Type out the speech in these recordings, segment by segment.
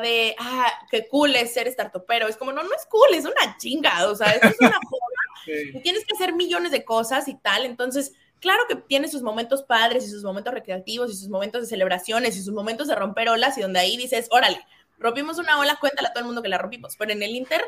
de, ah, qué cool es ser startupero. Es como, no, no es cool, es una chinga. O sea, es una forma. Tienes que hacer millones de cosas y tal. Entonces, claro que tiene sus momentos padres y sus momentos recreativos y sus momentos de celebraciones y sus momentos de romper olas y donde ahí dices, órale, rompimos una ola, cuéntale a todo el mundo que la rompimos. Pero en el Inter,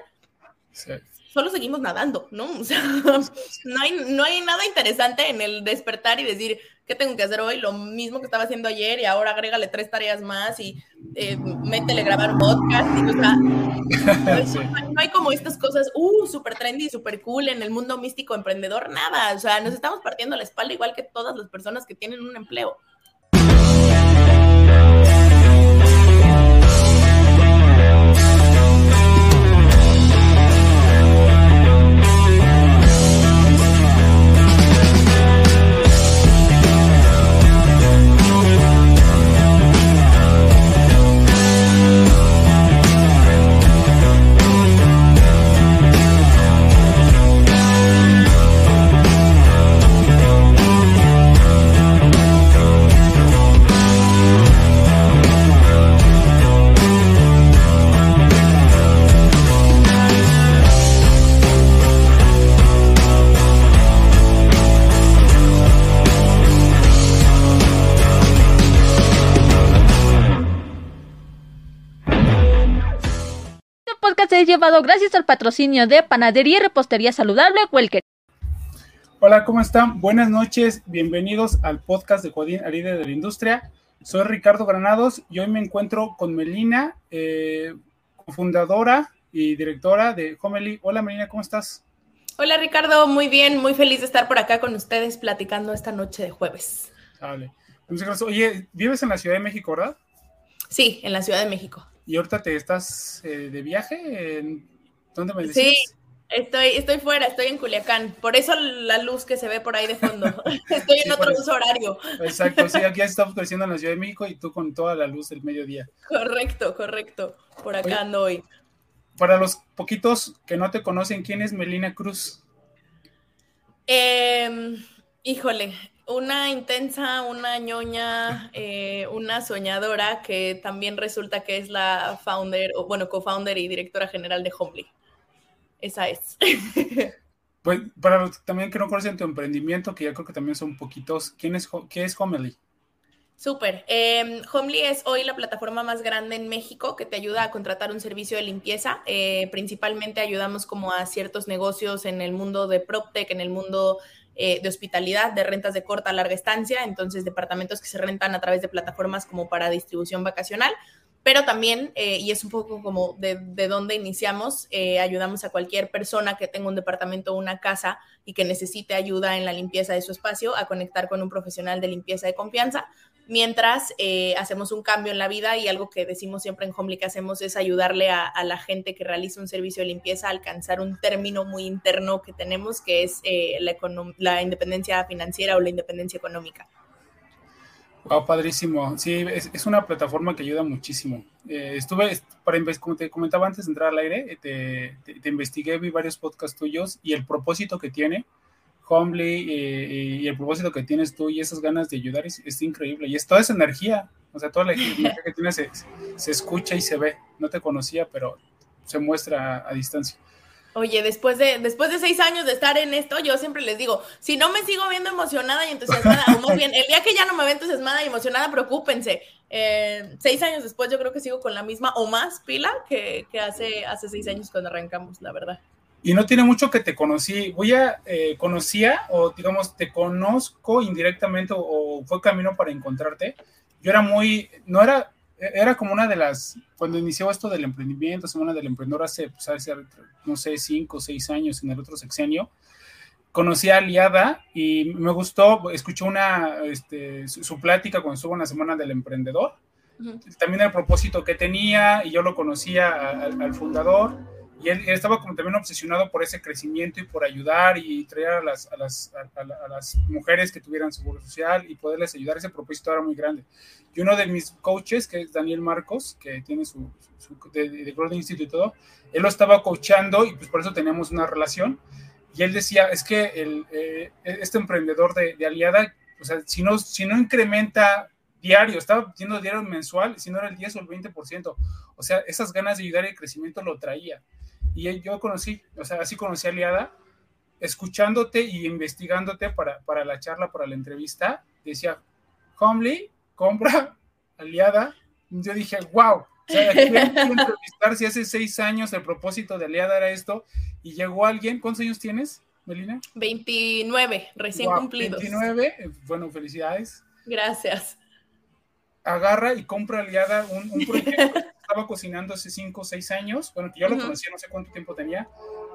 solo seguimos nadando, ¿no? O sea, no hay, no hay nada interesante en el despertar y decir, ¿qué tengo que hacer hoy? Lo mismo que estaba haciendo ayer y ahora agrégale tres tareas más y eh, métele grabar podcast. Y, o sea, no, hay, como estas cosas, uh, súper trendy, súper cool en el mundo místico emprendedor, nada. O sea, nos estamos partiendo la espalda igual que todas las personas que tienen un empleo. Llevado gracias al patrocinio de Panadería y Repostería Saludable Welker. Hola, ¿cómo están? Buenas noches, bienvenidos al podcast de Jodín Aride de la Industria. Soy Ricardo Granados y hoy me encuentro con Melina, eh, fundadora y directora de Homely. Hola Melina, ¿cómo estás? Hola Ricardo, muy bien, muy feliz de estar por acá con ustedes platicando esta noche de jueves. Vale. Oye, ¿vives en la Ciudad de México, verdad? Sí, en la Ciudad de México. ¿Y ahorita te estás eh, de viaje? ¿Dónde me decías? Sí, estoy, estoy fuera, estoy en Culiacán. Por eso la luz que se ve por ahí de fondo. estoy en otro uso horario. Exacto, sí, aquí estamos creciendo en la Ciudad de México y tú con toda la luz del mediodía. Correcto, correcto. Por acá ando hoy. Para los poquitos que no te conocen, ¿quién es Melina Cruz? Eh, híjole, una intensa, una ñoña, eh, una soñadora que también resulta que es la founder, o bueno, co-founder y directora general de Homely. Esa es. Pues para los también que no conocen tu emprendimiento, que ya creo que también son poquitos, ¿quién es, ¿qué es Homely? Súper. Eh, Homely es hoy la plataforma más grande en México que te ayuda a contratar un servicio de limpieza. Eh, principalmente ayudamos como a ciertos negocios en el mundo de PropTech, en el mundo eh, de hospitalidad, de rentas de corta a larga estancia, entonces departamentos que se rentan a través de plataformas como para distribución vacacional, pero también, eh, y es un poco como de, de dónde iniciamos, eh, ayudamos a cualquier persona que tenga un departamento o una casa y que necesite ayuda en la limpieza de su espacio a conectar con un profesional de limpieza de confianza mientras eh, hacemos un cambio en la vida y algo que decimos siempre en Homely que hacemos es ayudarle a, la gente que realiza un servicio de limpieza a alcanzar un término muy interno que tenemos, que es eh, la, independencia financiera o la independencia económica. Wow, padrísimo. Sí, es, una plataforma que ayuda muchísimo. Eh, estuve, para, como te comentaba antes de entrar al aire, te, te investigué, vi varios podcasts tuyos y el propósito que tiene Homely y, el propósito que tienes tú y esas ganas de ayudar es, increíble. Y es toda esa energía, o sea, toda la energía que tienes se, escucha y se ve. No te conocía, pero se muestra a, distancia. Oye, después de, después de seis años de estar en esto, yo siempre les digo, si no me sigo viendo emocionada y entusiasmada, o más bien, el día que ya no me veo entusiasmada y emocionada, preocúpense. Eh, seis años después yo creo que sigo con la misma o más pila que, que hace, hace seis años cuando arrancamos, la verdad y no tiene mucho que te conocí. Voy a, eh, conocía, o digamos, te conozco indirectamente, o, fue camino para encontrarte. Yo era muy, no era, era como una de las, cuando inició esto del emprendimiento, Semana del Emprendedor hace, pues, hace, no sé, cinco o seis años en el otro sexenio, conocí a Aliada y me gustó, escuché una, este, su, plática cuando estuvo en la Semana del Emprendedor, también el propósito que tenía y yo lo conocía al fundador y él, estaba como también obsesionado por ese crecimiento y por ayudar y traer a las, a las, a, las mujeres que tuvieran seguro social y poderles ayudar. Ese propósito era muy grande. Y uno de mis coaches, que es Daniel Marcos, que tiene su, de, de Golden Institute y todo, él lo estaba coachando y pues por eso teníamos una relación. Y él decía, es que el, eh, este emprendedor de, de, Aliada, o sea, si no, si no incrementa diario, estaba pidiendo diario mensual, si no era el 10 o el 20%. O sea, esas ganas de ayudar y el crecimiento lo traía. Y yo conocí, o sea, así conocí a Aliada, escuchándote y investigándote para, para la charla, para la entrevista, decía, Homely, compra, Aliada. Yo dije, wow, o sea, entrevistar si hace seis años el propósito de Aliada era esto y llegó alguien, ¿cuántos años tienes, Melina? 29, recién cumplidos. 29, bueno, felicidades. Gracias. Agarra y compra Aliada un, un proyecto que estaba cocinando hace cinco o seis años, bueno, que yo lo conocía, no sé cuánto tiempo tenía,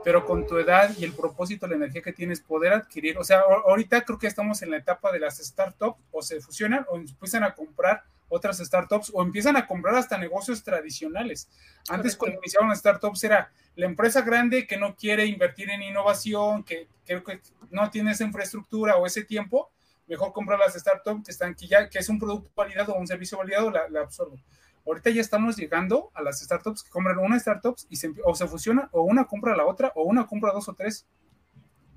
pero con tu edad y el propósito, la energía que tienes, poder adquirir, o sea, ahorita creo que estamos en la etapa de las startups, o se fusionan o empiezan a comprar otras startups o empiezan a comprar hasta negocios tradicionales. Antes cuando iniciaban las startups era la empresa grande que no quiere invertir en innovación, que creo que no tiene esa infraestructura o ese tiempo, mejor comprar las startups que están que ya que es un producto validado o un servicio validado, la, la absorbo. Ahorita ya estamos llegando a las startups que compran una startup y se, o se fusiona o una compra la otra o una compra dos o tres.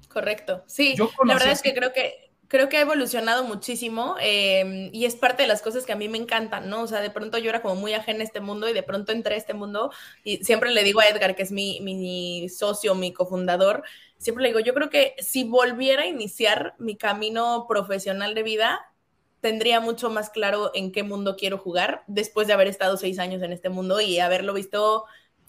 Correcto. Sí, la verdad es que creo que creo que ha evolucionado muchísimo em, y es parte de las cosas que a mí me encantan, ¿no? O sea, de pronto yo era como muy ajena a este mundo y de pronto entré a este mundo y siempre le digo a Edgar, que es mi, mi socio, mi cofundador, siempre le digo, yo creo que si volviera a iniciar mi camino profesional de vida, tendría mucho más claro en qué mundo quiero jugar después de haber estado seis años en este mundo y haberlo visto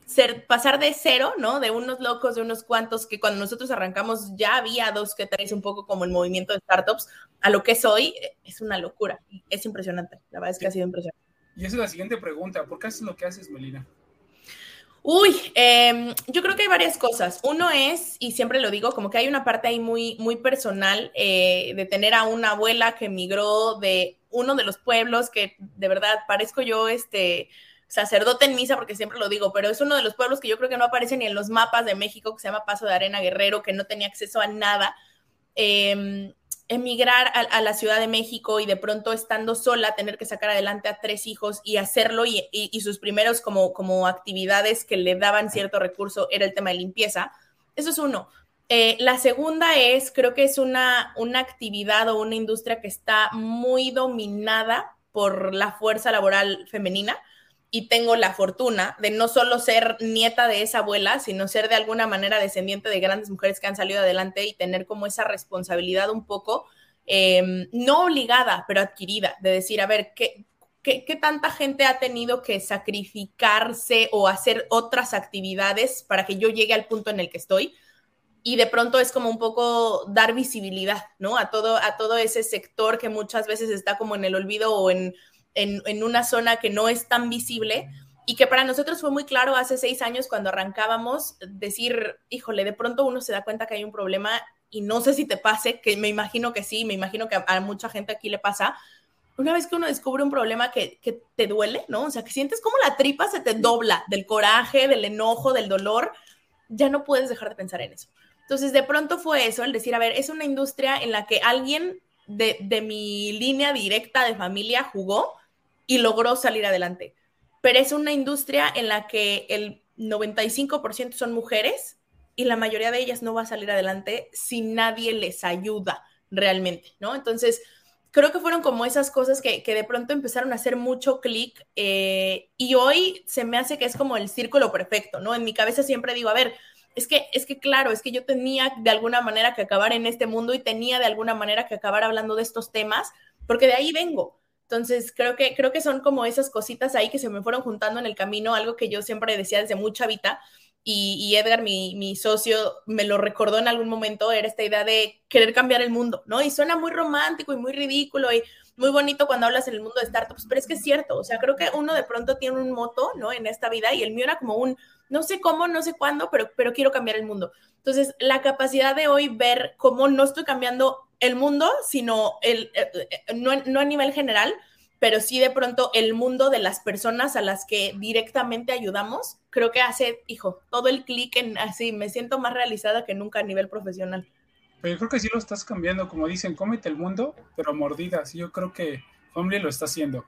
ser, pasar de cero, ¿no? De unos locos, de unos cuantos, que cuando nosotros arrancamos ya había dos que tres, un poco como el movimiento de startups, a lo que es hoy, es una locura. Es impresionante. La verdad es que ha sido impresionante. Y esa es la siguiente pregunta. ¿Por qué haces lo que haces, Melina? Uy, em, yo creo que hay varias cosas. Uno es, y siempre lo digo, como que hay una parte ahí muy, muy personal eh, de tener a una abuela que emigró de uno de los pueblos que de verdad parezco yo este sacerdote en misa porque siempre lo digo, pero es uno de los pueblos que yo creo que no aparece ni en los mapas de México, que se llama Paso de Arena Guerrero, que no tenía acceso a nada. Eh, emigrar a, la Ciudad de México y de pronto estando sola tener que sacar adelante a tres hijos y hacerlo y, sus primeros como, como actividades que le daban cierto recurso era el tema de limpieza. Eso es uno. Eh, la segunda es, creo que es una, una actividad o una industria que está muy dominada por la fuerza laboral femenina y tengo la fortuna de no solo ser nieta de esa abuela, sino ser de alguna manera descendiente de grandes mujeres que han salido adelante y tener como esa responsabilidad un poco, em, no obligada, pero adquirida, de decir, a ver, ¿qué, ¿qué, qué, tanta gente ha tenido que sacrificarse o hacer otras actividades para que yo llegue al punto en el que estoy? Y de pronto es como un poco dar visibilidad, ¿no? A todo, a todo ese sector que muchas veces está como en el olvido o en en, una zona que no es tan visible y que para nosotros fue muy claro hace seis años cuando arrancábamos decir, híjole, de pronto uno se da cuenta que hay un problema y no sé si te pase, que me imagino que sí, me imagino que a, mucha gente aquí le pasa. Una vez que uno descubre un problema que, que, te duele, ¿no? O sea, que sientes como la tripa se te dobla del coraje, del enojo, del dolor, ya no puedes dejar de pensar en eso. Entonces, de pronto fue eso, el decir, a ver, es una industria en la que alguien de, de mi línea directa de familia jugó y logró salir adelante. Pero es una industria en la que el 95% son mujeres y la mayoría de ellas no va a salir adelante si nadie les ayuda realmente, ¿no? Entonces, creo que fueron como esas cosas que, de pronto empezaron a hacer mucho clic eh, y hoy se me hace que es como el círculo perfecto, ¿no? En mi cabeza siempre digo, a ver, es que, es que claro, es que yo tenía de alguna manera que acabar en este mundo y tenía de alguna manera que acabar hablando de estos temas, porque de ahí vengo. Entonces, creo que, creo que son como esas cositas ahí que se me fueron juntando en el camino, algo que yo siempre decía desde mucha vida. Y, Edgar, mi, mi, socio, me lo recordó en algún momento, era esta idea de querer cambiar el mundo, ¿no? Y suena muy romántico y muy ridículo y muy bonito cuando hablas en el mundo de startups, pero es que es cierto, o sea, creo que uno de pronto tiene un moto, ¿no? En esta vida y el mío era como un, no sé cómo, no sé cuándo, pero, pero quiero cambiar el mundo. Entonces, la capacidad de hoy ver cómo no estoy cambiando el mundo, sino el, eh, eh, no, no a nivel general, pero sí de pronto el mundo de las personas a las que directamente ayudamos, creo que hace, hijo, todo el clic en así, me siento más realizada que nunca a nivel profesional. Pero yo creo que sí lo estás cambiando, como dicen, cómete el mundo, pero mordidas. Yo creo que Hombre lo está haciendo.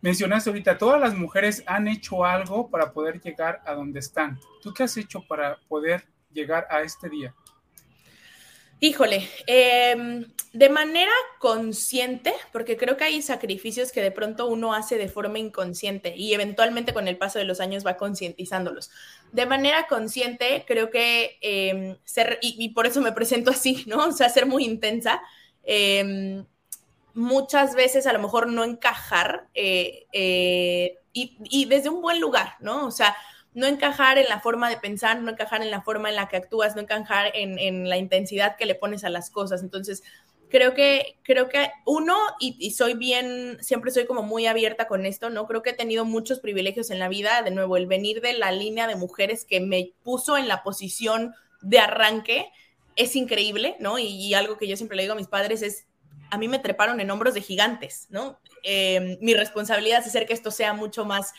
Mencionaste ahorita, todas las mujeres han hecho algo para poder llegar a donde están. ¿Tú qué has hecho para poder llegar a este día? Híjole, em, de manera consciente, porque creo que hay sacrificios que de pronto uno hace de forma inconsciente y eventualmente con el paso de los años va concientizándolos. De manera consciente, creo que em, ser, y, por eso me presento así, ¿no? O sea, ser muy intensa. Em, muchas veces a lo mejor no encajar eh, eh, y, y desde un buen lugar, ¿no? O sea, no encajar en la forma de pensar, no encajar en la forma en la que actúas, no encajar en, la intensidad que le pones a las cosas. Entonces, creo que, creo que uno, y, soy bien, siempre soy como muy abierta con esto, ¿no? Creo que he tenido muchos privilegios en la vida, de nuevo, el venir de la línea de mujeres que me puso en la posición de arranque es increíble, ¿no? Y, algo que yo siempre le digo a mis padres es, a mí me treparon en hombros de gigantes, ¿no? Eh, mi responsabilidad es hacer que esto sea mucho más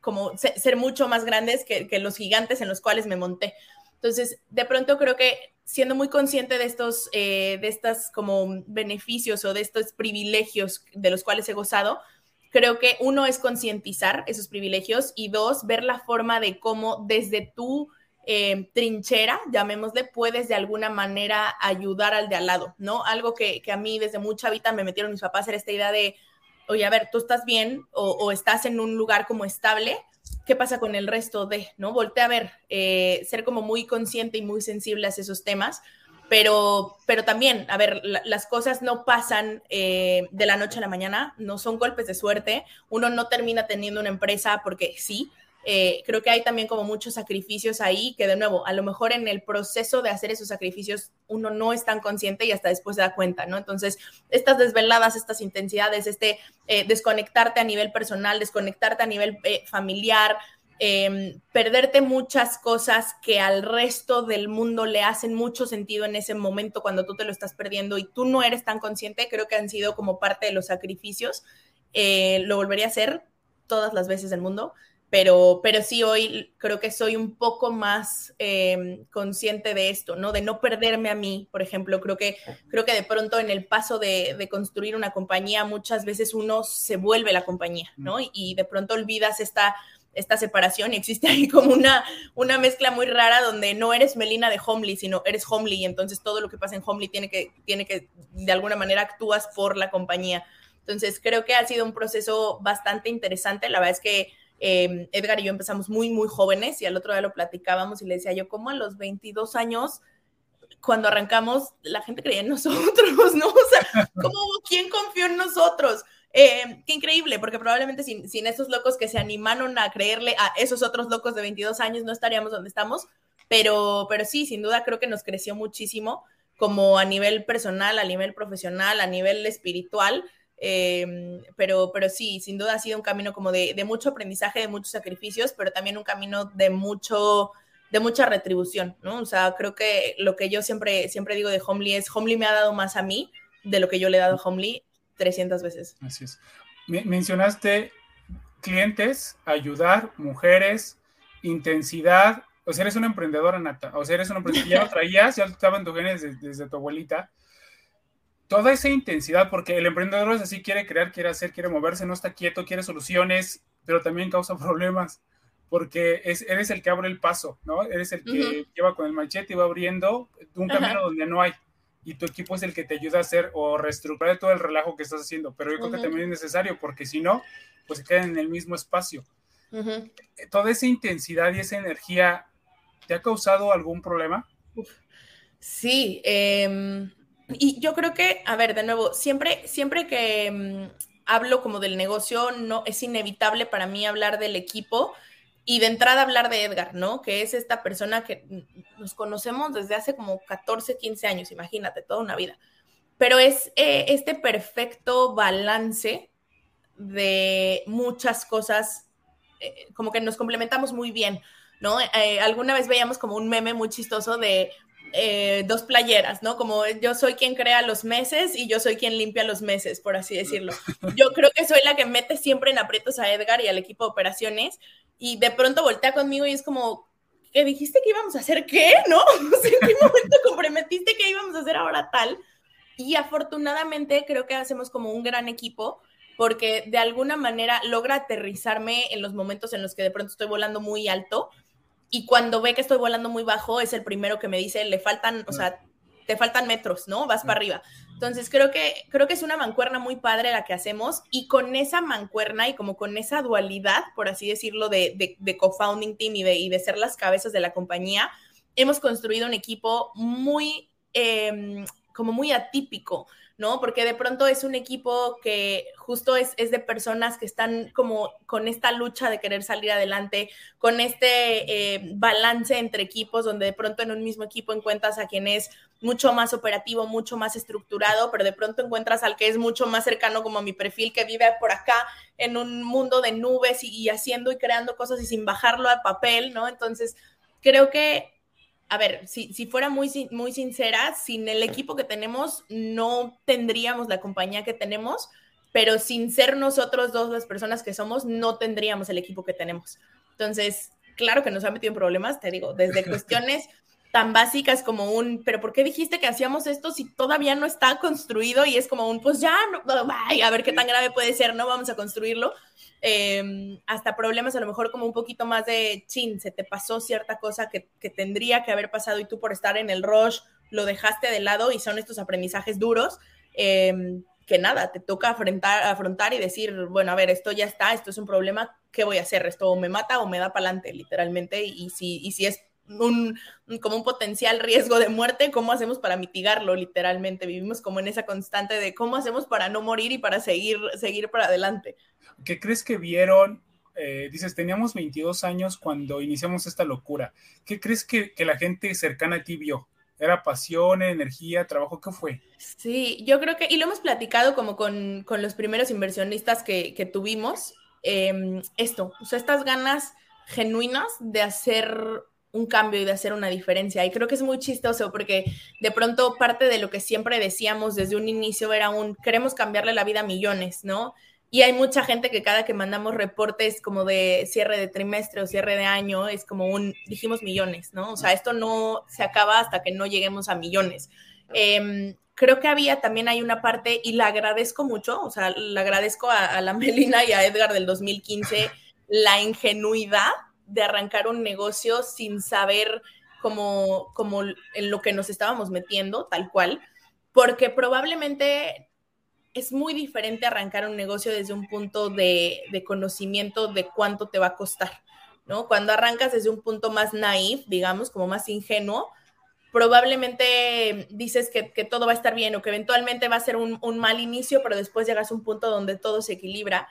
como ser mucho más grandes que, los gigantes en los cuales me monté. Entonces, de pronto creo que siendo muy consciente de estos, eh, de estas como beneficios o de estos privilegios de los cuales he gozado, creo que uno es concientizar esos privilegios y dos, ver la forma de cómo desde tu eh, trinchera, llamémosle, puedes de alguna manera ayudar al de al lado, ¿no? Algo que, que a mí desde mucha vida me metieron mis papás era esta idea de oye, a ver, tú estás bien o, estás en un lugar como estable, ¿qué pasa con el resto de, no? Voltea a ver, eh, ser como muy consciente y muy sensible a esos temas, pero, pero también, a ver, las cosas no pasan eh, de la noche a la mañana, no son golpes de suerte, uno no termina teniendo una empresa porque sí, eh, creo que hay también como muchos sacrificios ahí que de nuevo, a lo mejor en el proceso de hacer esos sacrificios uno no es tan consciente y hasta después se da cuenta, ¿no? Entonces, estas desveladas, estas intensidades, este eh, desconectarte a nivel personal, desconectarte a nivel eh, familiar, em, perderte muchas cosas que al resto del mundo le hacen mucho sentido en ese momento cuando tú te lo estás perdiendo y tú no eres tan consciente, creo que han sido como parte de los sacrificios. lo volvería a hacer todas las veces del mundo pero, pero sí hoy creo que soy un poco más em, consciente de esto, ¿no? De no perderme a mí, por ejemplo, creo que, creo que de pronto en el paso de, de construir una compañía muchas veces uno se vuelve la compañía, ¿no? Y, y, de pronto olvidas esta, esta separación y existe ahí como una, una mezcla muy rara donde no eres Melina de Homely, sino eres Homely y entonces todo lo que pasa en Homely tiene que, tiene que, de alguna manera actúas por la compañía. Entonces creo que ha sido un proceso bastante interesante, la verdad es que Em, Edgar y yo empezamos muy, muy jóvenes y al otro día lo platicábamos y le decía yo, ¿cómo a los 22 años, cuando arrancamos, la gente creía en nosotros, ¿no? O sea, ¿cómo, ¿quién confió en nosotros? Em, qué increíble, porque probablemente sin, sin, esos locos que se animaron a creerle a esos otros locos de 22 años no estaríamos donde estamos, pero, pero sí, sin duda creo que nos creció muchísimo como a nivel personal, a nivel profesional, a nivel espiritual. Em, pero, pero sí, sin duda ha sido un camino como de, mucho aprendizaje, de muchos sacrificios, pero también un camino de mucho de mucha retribución, ¿no? O sea, creo que lo que yo siempre, siempre digo de Homely es, Homely me ha dado más a mí de lo que yo le he dado a Homely 300 veces. Así es. mencionaste clientes, ayudar, mujeres, intensidad, o sea, eres una emprendedora nata, o sea, eres una emprendedora, ya lo traías, ya estaba en tu genes desde, desde tu abuelita, toda esa intensidad, porque el emprendedor es así, quiere crear, quiere hacer, quiere moverse, no está quieto, quiere soluciones, pero también causa problemas, porque es, eres el que abre el paso, ¿no? Eres el que lleva con el machete y va abriendo un camino donde no hay, y tu equipo es el que te ayuda a hacer o reestructurar todo el relajo que estás haciendo, pero yo creo que también es necesario, porque si no, pues se quedan en el mismo espacio. Toda esa intensidad y esa energía, ¿te ha causado algún problema? Sí, eh y yo creo que, a ver, de nuevo, siempre, siempre que mm, hablo como del negocio, no es inevitable para mí hablar del equipo y de entrada hablar de Edgar, ¿no? Que es esta persona que nos conocemos desde hace como 14, 15 años, imagínate, toda una vida. Pero es eh, este perfecto balance de muchas cosas, eh, como que nos complementamos muy bien, ¿no? Eh, alguna vez veíamos como un meme muy chistoso de eh, dos playeras, ¿no? Como yo soy quien crea los meses y yo soy quien limpia los meses, por así decirlo. Yo creo que soy la que mete siempre en aprietos a Edgar y al equipo de operaciones y de pronto voltea conmigo y es como, ¿qué dijiste que íbamos a hacer qué? ¿No? ¿En qué momento comprometiste que íbamos a hacer ahora tal? Y afortunadamente creo que hacemos como un gran equipo porque de alguna manera logra aterrizarme en los momentos en los que de pronto estoy volando muy alto y cuando ve que estoy volando muy bajo, es el primero que me dice, le faltan, o sea, te faltan metros, ¿no? Vas para arriba. Entonces creo que, creo que es una mancuerna muy padre la que hacemos y con esa mancuerna y como con esa dualidad, por así decirlo, de, de, co-founding team y de, y de ser las cabezas de la compañía, hemos construido un equipo muy, em, como muy atípico. ¿No? Porque de pronto es un equipo que justo es, de personas que están como con esta lucha de querer salir adelante, con este eh, balance entre equipos, donde de pronto en un mismo equipo encuentras a quien es mucho más operativo, mucho más estructurado, pero de pronto encuentras al que es mucho más cercano como a mi perfil, que vive por acá en un mundo de nubes y, y haciendo y creando cosas y sin bajarlo al papel, ¿no? Entonces, creo que a ver, si, si, fuera muy, muy sincera, sin el equipo que tenemos no tendríamos la compañía que tenemos, pero sin ser nosotros dos las personas que somos, no tendríamos el equipo que tenemos. Entonces, claro que nos ha metido en problemas, te digo, desde cuestiones tan básicas como un, pero ¿por qué dijiste que hacíamos esto si todavía no está construido? Y es como un, pues ya, no, a ver qué tan grave puede ser, no vamos a construirlo. Em, hasta problemas a lo mejor como un poquito más de, chin, se te pasó cierta cosa que, que tendría que haber pasado y tú por estar en el rush lo dejaste de lado y son estos aprendizajes duros. Em, que nada, te toca afrontar, afrontar y decir, bueno, a ver, esto ya está, esto es un problema, ¿qué voy a hacer? ¿Esto me mata o me da para adelante, literalmente? Y, si, y si es un, como un potencial riesgo de muerte, ¿cómo hacemos para mitigarlo literalmente? Vivimos como en esa constante de cómo hacemos para no morir y para seguir, seguir para adelante. ¿Qué crees que vieron? Eh, dices, teníamos 22 años cuando iniciamos esta locura. ¿Qué crees que, la gente cercana a ti vio? ¿Era pasión, energía, trabajo? ¿Qué fue? Sí, yo creo que, y lo hemos platicado como con, los primeros inversionistas que, tuvimos, em, esto, o sea, estas ganas genuinas de hacer un cambio y de hacer una diferencia. Y creo que es muy chistoso porque de pronto parte de lo que siempre decíamos desde un inicio era un, queremos cambiarle la vida a millones, ¿no? Y hay mucha gente que cada que mandamos reportes como de cierre de trimestre o cierre de año es como un, dijimos millones, ¿no? O sea, esto no se acaba hasta que no lleguemos a millones. Em, creo que había también hay una parte, y la agradezco mucho, o sea, le agradezco a, a la Melina y a Edgar del 2015 la ingenuidad de arrancar un negocio sin saber cómo, cómo en lo que nos estábamos metiendo, tal cual, porque probablemente es muy diferente arrancar un negocio desde un punto de, conocimiento de cuánto te va a costar, ¿no? Cuando arrancas desde un punto más naif, digamos, como más ingenuo, probablemente dices que, todo va a estar bien o que eventualmente va a ser un, un, mal inicio, pero después llegas a un punto donde todo se equilibra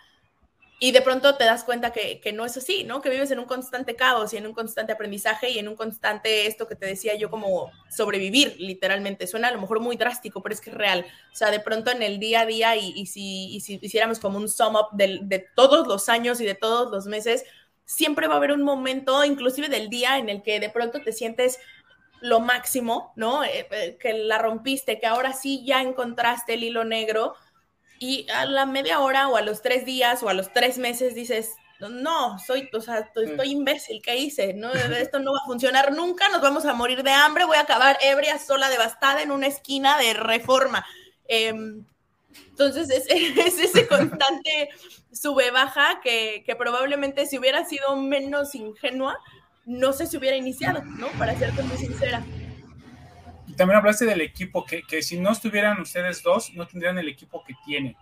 y de pronto te das cuenta que, no es así, ¿no? Que vives en un constante caos y en un constante aprendizaje y en un constante, esto que te decía yo, como sobrevivir, literalmente. Suena a lo mejor muy drástico, pero es que es real. O sea, de pronto en el día a día y, si, si, hiciéramos como un sum up de, de todos los años y de todos los meses, siempre va a haber un momento, inclusive del día, en el que de pronto te sientes lo máximo, ¿no? Eh, eh, que la rompiste, que ahora sí ya encontraste el hilo negro y a la media hora o a los tres días o a los tres meses dices, no, soy, o sea, estoy, imbécil, ¿qué hice? No, esto no va a funcionar nunca, nos vamos a morir de hambre, voy a acabar ebria, sola, devastada en una esquina de reforma. Em, entonces es, ese constante sube-baja que, que, probablemente si hubiera sido menos ingenua, no se se hubiera iniciado, ¿no? Para serte muy sincera también hablaste del equipo, que, que, si no estuvieran ustedes dos, no tendrían el equipo que tienen.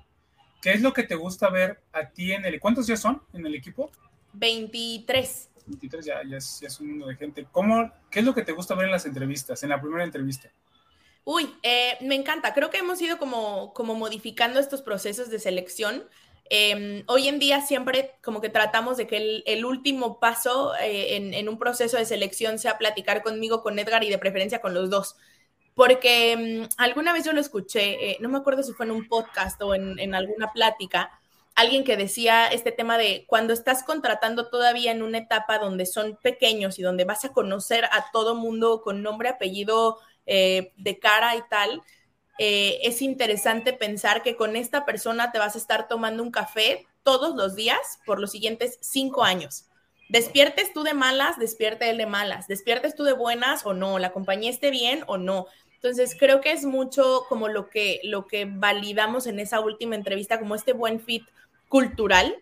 ¿Qué es lo que te gusta ver a ti en el... ¿Cuántos ya son en el equipo? 23. 23, ya, ya, es, ya es un número de gente. ¿Cómo, ¿Qué es lo que te gusta ver en las entrevistas, en la primera entrevista? Uy, eh, me encanta. Creo que hemos ido como, como modificando estos procesos de selección. Em, hoy en día siempre como que tratamos de que el, el último paso eh, en, en, un proceso de selección sea platicar conmigo, con Edgar y de preferencia con los dos porque mm, alguna vez yo lo escuché, eh, no me acuerdo si fue en un podcast o en, alguna plática, alguien que decía este tema de cuando estás contratando todavía en una etapa donde son pequeños y donde vas a conocer a todo mundo con nombre, apellido, eh, de cara y tal, eh, es interesante pensar que con esta persona te vas a estar tomando un café todos los días por los siguientes cinco años. Despiertes tú de malas, despierte él de malas. Despiertes tú de buenas o no. La compañía esté bien o no. Entonces, creo que es mucho como lo que, lo que validamos en esa última entrevista, como este buen fit cultural,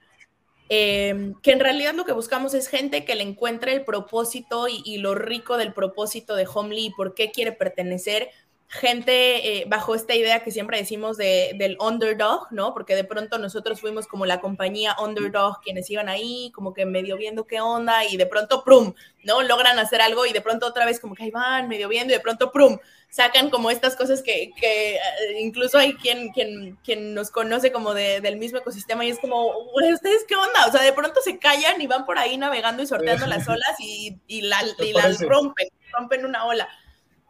eh, que en realidad lo que buscamos es gente que le encuentre el propósito y, lo rico del propósito de Homely y por qué quiere pertenecer gente eh, bajo esta idea que siempre decimos de, del underdog, ¿no? Porque de pronto nosotros fuimos como la compañía underdog, quienes iban ahí, como que medio viendo qué onda, y de pronto, prum, ¿no? Logran hacer algo y de pronto otra vez como que ahí van, medio viendo, y de pronto, prum, sacan como estas cosas que, que eh, incluso hay quien, quien, quien nos conoce como de, del mismo ecosistema y es como, ¿ustedes qué onda? O sea, de pronto se callan y van por ahí navegando y sorteando las olas y, y la, y la rompen, rompen una ola.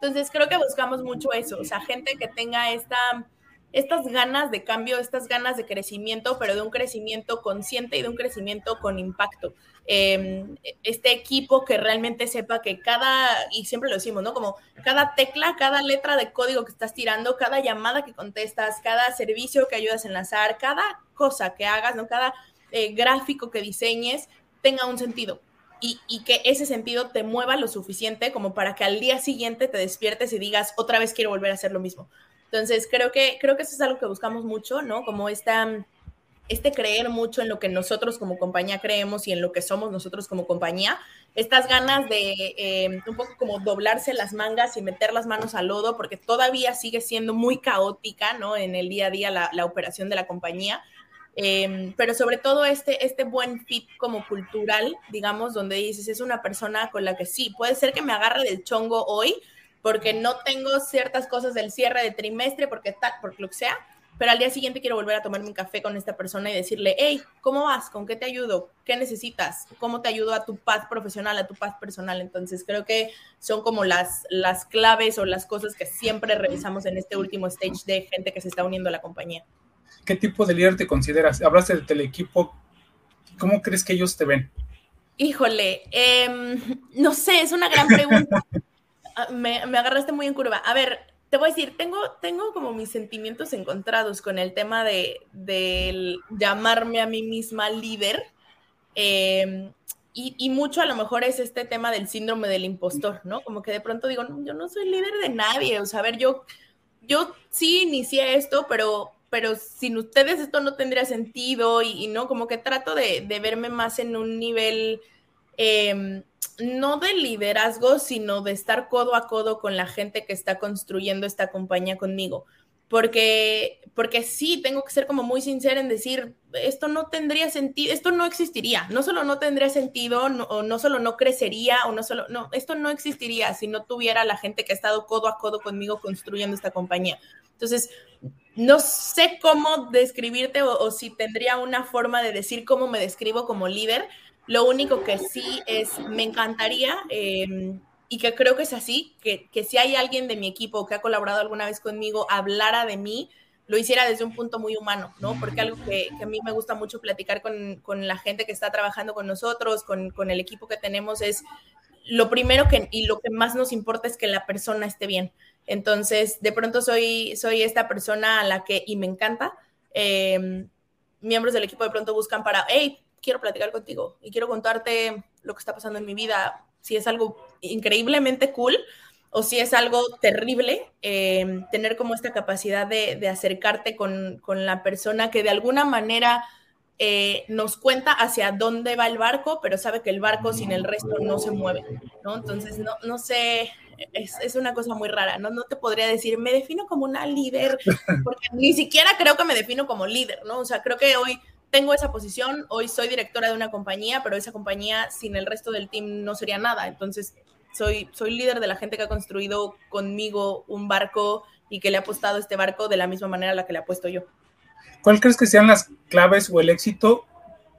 Entonces creo que buscamos mucho eso, o sea, gente que tenga esta, estas ganas de cambio, estas ganas de crecimiento, pero de un crecimiento consciente y de un crecimiento con impacto. Em, este equipo que realmente sepa que cada, y siempre lo decimos, ¿no? Como cada tecla, cada letra de código que estás tirando, cada llamada que contestas, cada servicio que ayudas a enlazar, cada cosa que hagas, ¿no? Cada eh, gráfico que diseñes tenga un sentido y, que ese sentido te mueva lo suficiente como para que al día siguiente te despiertes y digas, otra vez quiero volver a hacer lo mismo. Entonces, creo que, creo que eso es algo que buscamos mucho, ¿no? Como esta, este creer mucho en lo que nosotros como compañía creemos y en lo que somos nosotros como compañía, estas ganas de eh, un poco como doblarse las mangas y meter las manos al lodo, porque todavía sigue siendo muy caótica, ¿no? En el día a día la operación de la compañía Em, pero sobre todo este, este buen fit como cultural, digamos, donde dices, es una persona con la que sí, puede ser que me agarre del chongo hoy, porque no tengo ciertas cosas del cierre de trimestre, porque tal, por lo que sea, pero al día siguiente quiero volver a tomarme un café con esta persona y decirle, hey, ¿cómo vas? ¿Con qué te ayudo? ¿Qué necesitas? ¿Cómo te ayudo a tu paz profesional, a tu paz personal? Entonces creo que son como las, las claves o las cosas que siempre revisamos en este último stage de gente que se está uniendo a la compañía. ¿Qué tipo de líder te consideras? Hablaste del equipo. ¿Cómo crees que ellos te ven? Híjole, em, no sé, es una gran pregunta. Ah, me, agarraste muy en curva. A ver, te voy a decir, tengo, tengo como mis sentimientos encontrados con el tema de, llamarme a mí misma líder. Em, y, y, mucho a lo mejor es este tema del síndrome del impostor, ¿no? Como que de pronto digo, no, yo no soy líder de nadie. O sea, a ver, yo, yo sí inicié esto, pero pero sin ustedes esto no tendría sentido y, no, como que trato de, verme más en un nivel, em, no de liderazgo, sino de estar codo a codo con la gente que está construyendo esta compañía conmigo. Porque, porque sí, tengo que ser como muy sincera en decir, esto no tendría sentido, esto no existiría, no solo no tendría sentido, o no solo no crecería, o no solo, no, esto no existiría si no tuviera la gente que ha estado codo a codo conmigo construyendo esta compañía. Entonces, no sé cómo describirte o, si tendría una forma de decir cómo me describo como líder. Lo único que sí es, me encantaría, em, y que creo que es así, que, si hay alguien de mi equipo que ha colaborado alguna vez conmigo, hablara de mí, lo hiciera desde un punto muy humano, ¿no? Porque algo que, a mí me gusta mucho platicar con, la gente que está trabajando con nosotros, con, con el equipo que tenemos, es lo primero que, y lo que más nos importa es que la persona esté bien. Entonces, de pronto soy, soy esta persona a la que, y me encanta, em, miembros del equipo de pronto buscan para, hey, quiero platicar contigo y quiero contarte lo que está pasando en mi vida, si es algo increíblemente cool o si es algo terrible, em, tener como esta capacidad de, acercarte con, con, la persona que de alguna manera eh, nos cuenta hacia dónde va el barco, pero sabe que el barco sin el resto no se mueve, ¿no? Entonces, no, no sé, es, es, una cosa muy rara, ¿no? No te podría decir, me defino como una líder, porque ni siquiera creo que me defino como líder, ¿no? O sea, creo que hoy tengo esa posición, hoy soy directora de una compañía, pero esa compañía sin el resto del team no sería nada, entonces soy, soy líder de la gente que ha construido conmigo un barco y que le ha apostado este barco de la misma manera a la que le ha puesto yo. ¿Cuál crees que sean las claves o el éxito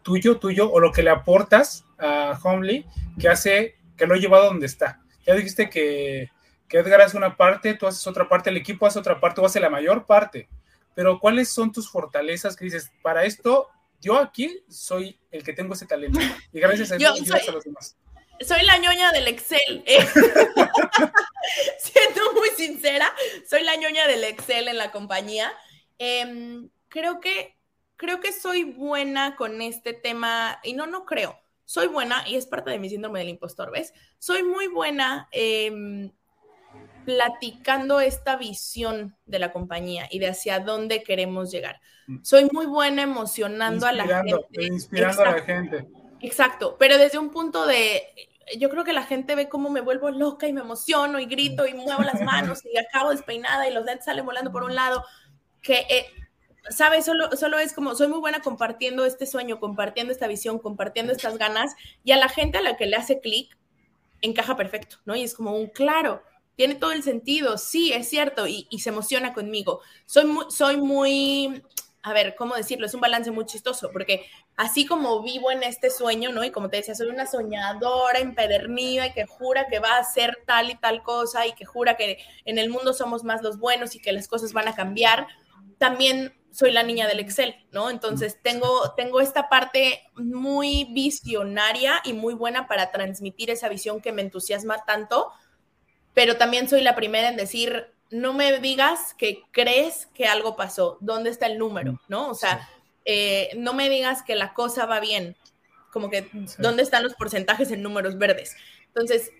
tuyo, tuyo, o lo que le aportas a Homely que hace que lo ha llevado donde está? Ya dijiste que, que Edgar hace una parte, tú haces otra parte, el equipo hace otra parte, tú haces la mayor parte. Pero ¿cuáles son tus fortalezas que dices, para esto, yo aquí soy el que tengo ese talento? Y gracias a eso soy, a los demás. Soy la ñoña del Excel. ¿eh? Siendo muy sincera, soy la ñoña del Excel en la compañía. Eh, creo que, creo que soy buena con este tema, y no, no creo, soy buena, y es parte de mi síndrome del impostor, ¿ves? Soy muy buena em, platicando esta visión de la compañía y de hacia dónde queremos llegar. Mm. Soy muy buena emocionando a la gente. Inspirando a la gente. Exacto, pero desde un punto de, yo creo que la gente ve cómo me vuelvo loca y me emociono y grito y muevo las manos y acabo despeinada y los dentes salen volando por un lado, que, eh, ¿sabes? Solo, solo es como, soy muy buena compartiendo este sueño, compartiendo esta visión, compartiendo estas ganas y a la gente a la que le hace clic, encaja perfecto, ¿no? Y es como un claro, tiene todo el sentido, sí, es cierto, y, y se emociona conmigo. Soy muy, soy muy a ver, ¿cómo decirlo? Es un balance muy chistoso, porque así como vivo en este sueño, ¿no? Y como te decía, soy una soñadora empedernida y que jura que va a hacer tal y tal cosa y que jura que en el mundo somos más los buenos y que las cosas van a cambiar, también soy la niña del Excel, ¿no? Entonces tengo, tengo esta parte muy visionaria y muy buena para transmitir esa visión que me entusiasma tanto, pero también soy la primera en decir, no me digas que crees que algo pasó, ¿dónde está el número? ¿No? O sea, eh, no me digas que la cosa va bien, como que, ¿dónde están los porcentajes en números verdes? Entonces,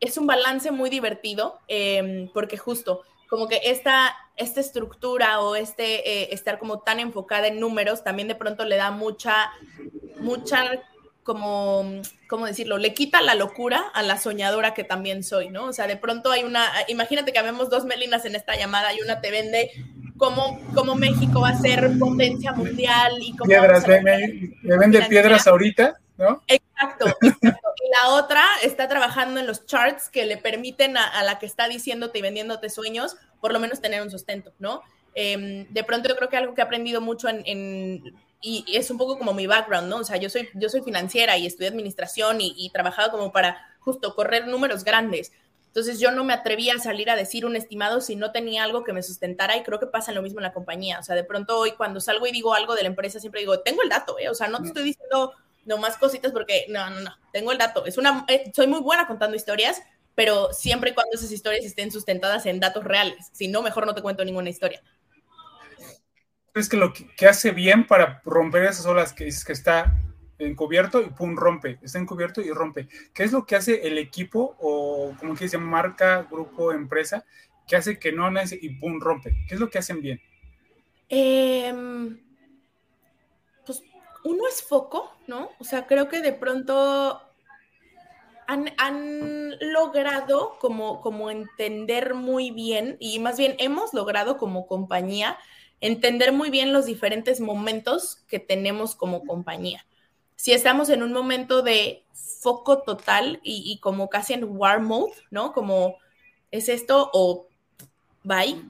es un balance muy divertido, em, porque justo como que esta, esta estructura o este eh, estar como tan enfocada en números también de pronto le da mucha, mucha como, ¿cómo decirlo? Le quita la locura a la soñadora que también soy, ¿no? O sea, de pronto hay una, imagínate que habemos dos Melinas en esta llamada y una te vende cómo, cómo México va a ser potencia mundial y cómo... Piedras, me, vende piedras ahorita, ¿no? Exacto, exacto. La otra está trabajando en los charts que le permiten a, la que está diciéndote y vendiéndote sueños, por lo menos tener un sustento, ¿no? Em, de pronto yo creo que algo que he aprendido mucho en y es un poco como mi background, ¿no? O sea, yo soy, yo soy financiera y estudié administración y, y trabajaba como para justo correr números grandes. Entonces yo no me atrevía a salir a decir un estimado si no tenía algo que me sustentara y creo que pasa lo mismo en la compañía. O sea, de pronto hoy cuando salgo y digo algo de la empresa siempre digo, tengo el dato, ¿eh? O sea, no te estoy diciendo nomás cositas porque no, no, no, tengo el dato. Es una, eh, soy muy buena contando historias, pero siempre y cuando esas historias estén sustentadas en datos reales. Si no, mejor no te cuento ninguna historia es que lo que, hace bien para romper esas olas que dices que está encubierto y pum, rompe, está encubierto y rompe. ¿Qué es lo que hace el equipo o como que dice marca, grupo, empresa, que hace que no nace y pum, rompe? ¿Qué es lo que hacen bien? Pues uno es foco, ¿no? O sea, creo que de pronto han, han, logrado como, como entender muy bien y más bien hemos logrado como compañía entender muy bien los diferentes momentos que tenemos como compañía. Si estamos en un momento de foco total y, como casi en war mode, ¿no? Como es esto o bye,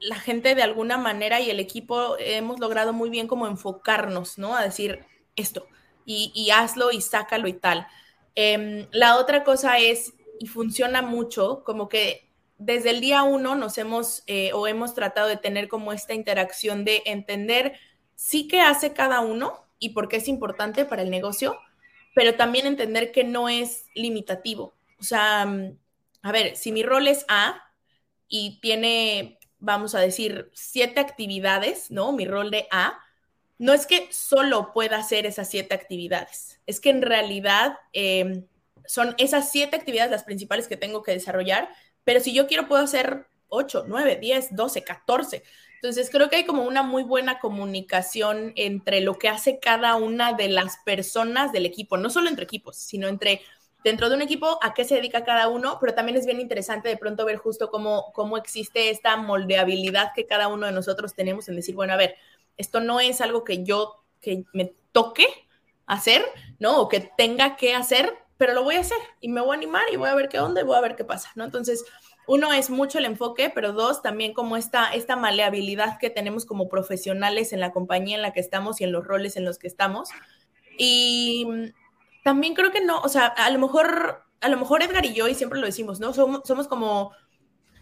la gente de alguna manera y el equipo hemos logrado muy bien como enfocarnos, ¿no? A decir esto y, hazlo y sácalo y tal. Em, la otra cosa es, y funciona mucho, como que desde el día uno nos hemos eh, o hemos tratado de tener como esta interacción de entender sí qué hace cada uno y por qué es importante para el negocio, pero también entender que no es limitativo. O sea, mm, a ver, si mi rol es A y tiene, vamos a decir, siete actividades, ¿no? Mi rol de A, no es que solo pueda hacer esas siete actividades, es que en realidad em, son esas siete actividades las principales que tengo que desarrollar pero si yo quiero, puedo hacer 8, 9, 10, 12, 14. Entonces, creo que hay como una muy buena comunicación entre lo que hace cada una de las personas del equipo, no solo entre equipos, sino entre dentro de un equipo a qué se dedica cada uno, pero también es bien interesante de pronto ver justo cómo, cómo existe esta moldeabilidad que cada uno de nosotros tenemos en decir, bueno, a ver, esto no es algo que yo, que me toque hacer, ¿no? O que tenga que hacer, pero lo voy a hacer y me voy a animar y voy a ver qué onda y voy a ver qué pasa, ¿no? Entonces, uno es mucho el enfoque, pero dos, también como esta, esta maleabilidad que tenemos como profesionales en la compañía en la que estamos y en los roles en los que estamos. Y también creo que no, o sea, a lo mejor, a lo mejor Edgar y yo, y siempre lo decimos, ¿no? Somos, somos como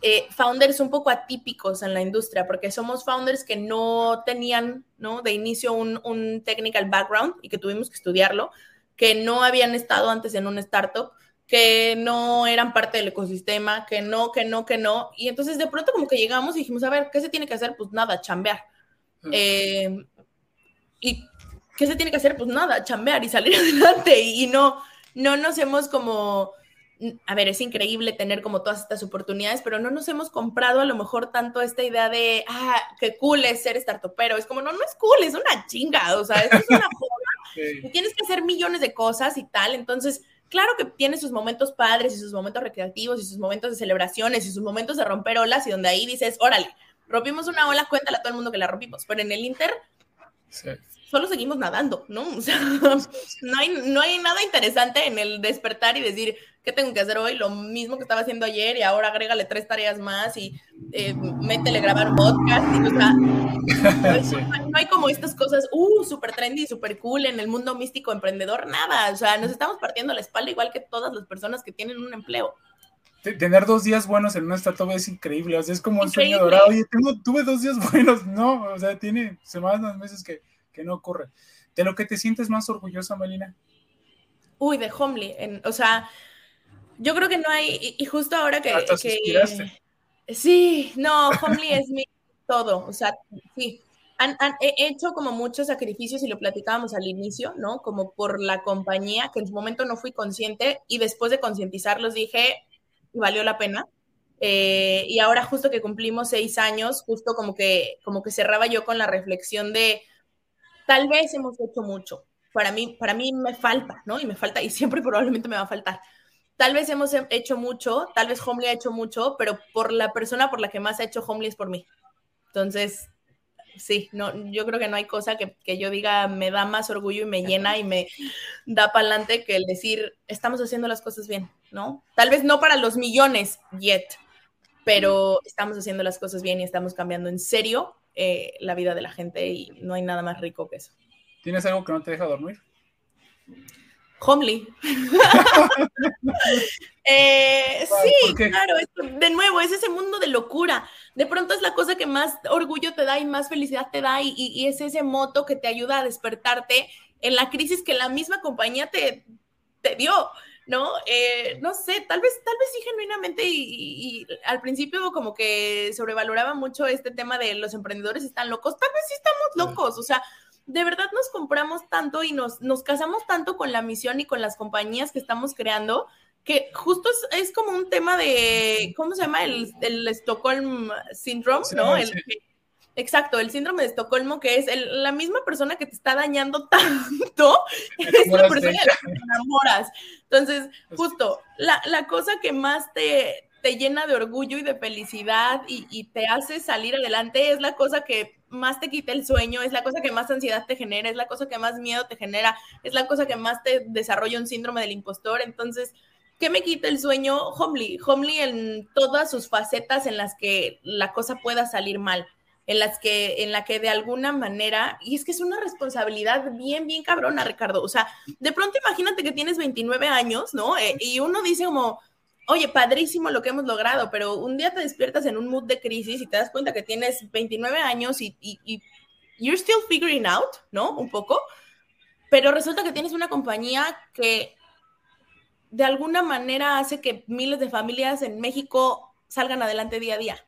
eh, founders un poco atípicos en la industria, porque somos founders que no tenían, ¿no? De inicio un, un technical background y que tuvimos que estudiarlo que no habían estado antes en un startup, que no eran parte del ecosistema, que no, que no, que no. Y entonces de pronto como que llegamos y dijimos, a ver, ¿qué se tiene que hacer? Pues nada, chambear. Mm. Eh, ¿Y qué se tiene que hacer? Pues nada, chambear y salir adelante. Y, no, no nos hemos como, a ver, es increíble tener como todas estas oportunidades, pero no nos hemos comprado a lo mejor tanto esta idea de, ah, qué cool es ser startupero. Es como, no, no es cool, es una chinga. O sea, es una y tienes que hacer millones de cosas y tal. Entonces, claro que tiene sus momentos padres y sus momentos recreativos y sus momentos de celebraciones y sus momentos de romper olas y donde ahí dices, órale, rompimos una ola, cuéntale a todo el mundo que la rompimos, pero en el Inter solo seguimos nadando, ¿no? O sea, no hay, no hay nada interesante en el despertar y decir, ¿qué tengo que hacer hoy? Lo mismo que estaba haciendo ayer y ahora agrégale tres tareas más y eh, métele grabar podcast. Y, o sea, no, hay, como estas cosas, uh, súper trendy, súper cool en el mundo místico emprendedor, nada. O sea, nos estamos partiendo la espalda igual que todas las personas que tienen un empleo tener dos días buenos en una estatua es increíble, o sea, es como un sueño dorado. Oye, tuve dos días buenos, no, o sea, tiene semanas, meses que, que no ocurre. ¿De lo que te sientes más orgullosa, Melina? Uy, de Homely, o sea, yo creo que no hay, y, justo ahora que... sí, no, Homely es mi todo, o sea, sí. Han, he hecho como muchos sacrificios y lo platicábamos al inicio, ¿no? Como por la compañía, que en su momento no fui consciente y después de concientizarlos dije, valió la pena. Eh, y ahora justo que cumplimos seis años, justo como que, como que cerraba yo con la reflexión de, tal vez hemos hecho mucho. Para mí, para mí me falta, ¿no? Y me falta, y siempre probablemente me va a faltar. Tal vez hemos hecho mucho, tal vez Homely ha hecho mucho, pero por la persona por la que más ha hecho Homely es por mí. Entonces, sí, no, yo creo que no hay cosa que, que, yo diga me da más orgullo y me llena y me da para adelante que el decir estamos haciendo las cosas bien. ¿no? Tal vez no para los millones yet, pero estamos haciendo las cosas bien y estamos cambiando en serio eh, la vida de la gente y no hay nada más rico que eso. ¿Tienes algo que no te deja dormir? Homely. Eh, sí, claro, de nuevo, es ese mundo de locura. De pronto es la cosa que más orgullo te da y más felicidad te da y, y es ese moto que te ayuda a despertarte en la crisis que la misma compañía te, te dio. ¿No? Eh, no sé, tal vez, tal vez sí genuinamente y, al principio como que sobrevaloraba mucho este tema de los emprendedores están locos, tal vez sí estamos locos, o sea, de verdad nos compramos tanto y nos, nos casamos tanto con la misión y con las compañías que estamos creando que justo es, como un tema de, ¿cómo se llama? El, el Stockholm Syndrome, ¿no? El, Exacto, el síndrome de Estocolmo, que es la misma persona que te está dañando tanto, es la persona de la que te enamoras. Entonces, justo, la, cosa que más te, te, llena de orgullo y de felicidad y, te hace salir adelante es la cosa que más te quita el sueño, es la cosa que más ansiedad te genera, es la cosa que más miedo te genera, es la cosa que más te desarrolla un síndrome del impostor. Entonces, ¿qué me quita el sueño? Homely, Homely en todas sus facetas en las que la cosa pueda salir mal en las que, en la que de alguna manera, y es que es una responsabilidad bien, bien cabrona, Ricardo. O sea, de pronto imagínate que tienes 29 años, ¿no? Eh, y uno dice como, oye, padrísimo lo que hemos logrado, pero un día te despiertas en un mood de crisis y te das cuenta que tienes 29 años y, y, y you're still figuring out, ¿no? Un poco. Pero resulta que tienes una compañía que de alguna manera hace que miles de familias en México salgan adelante día a día.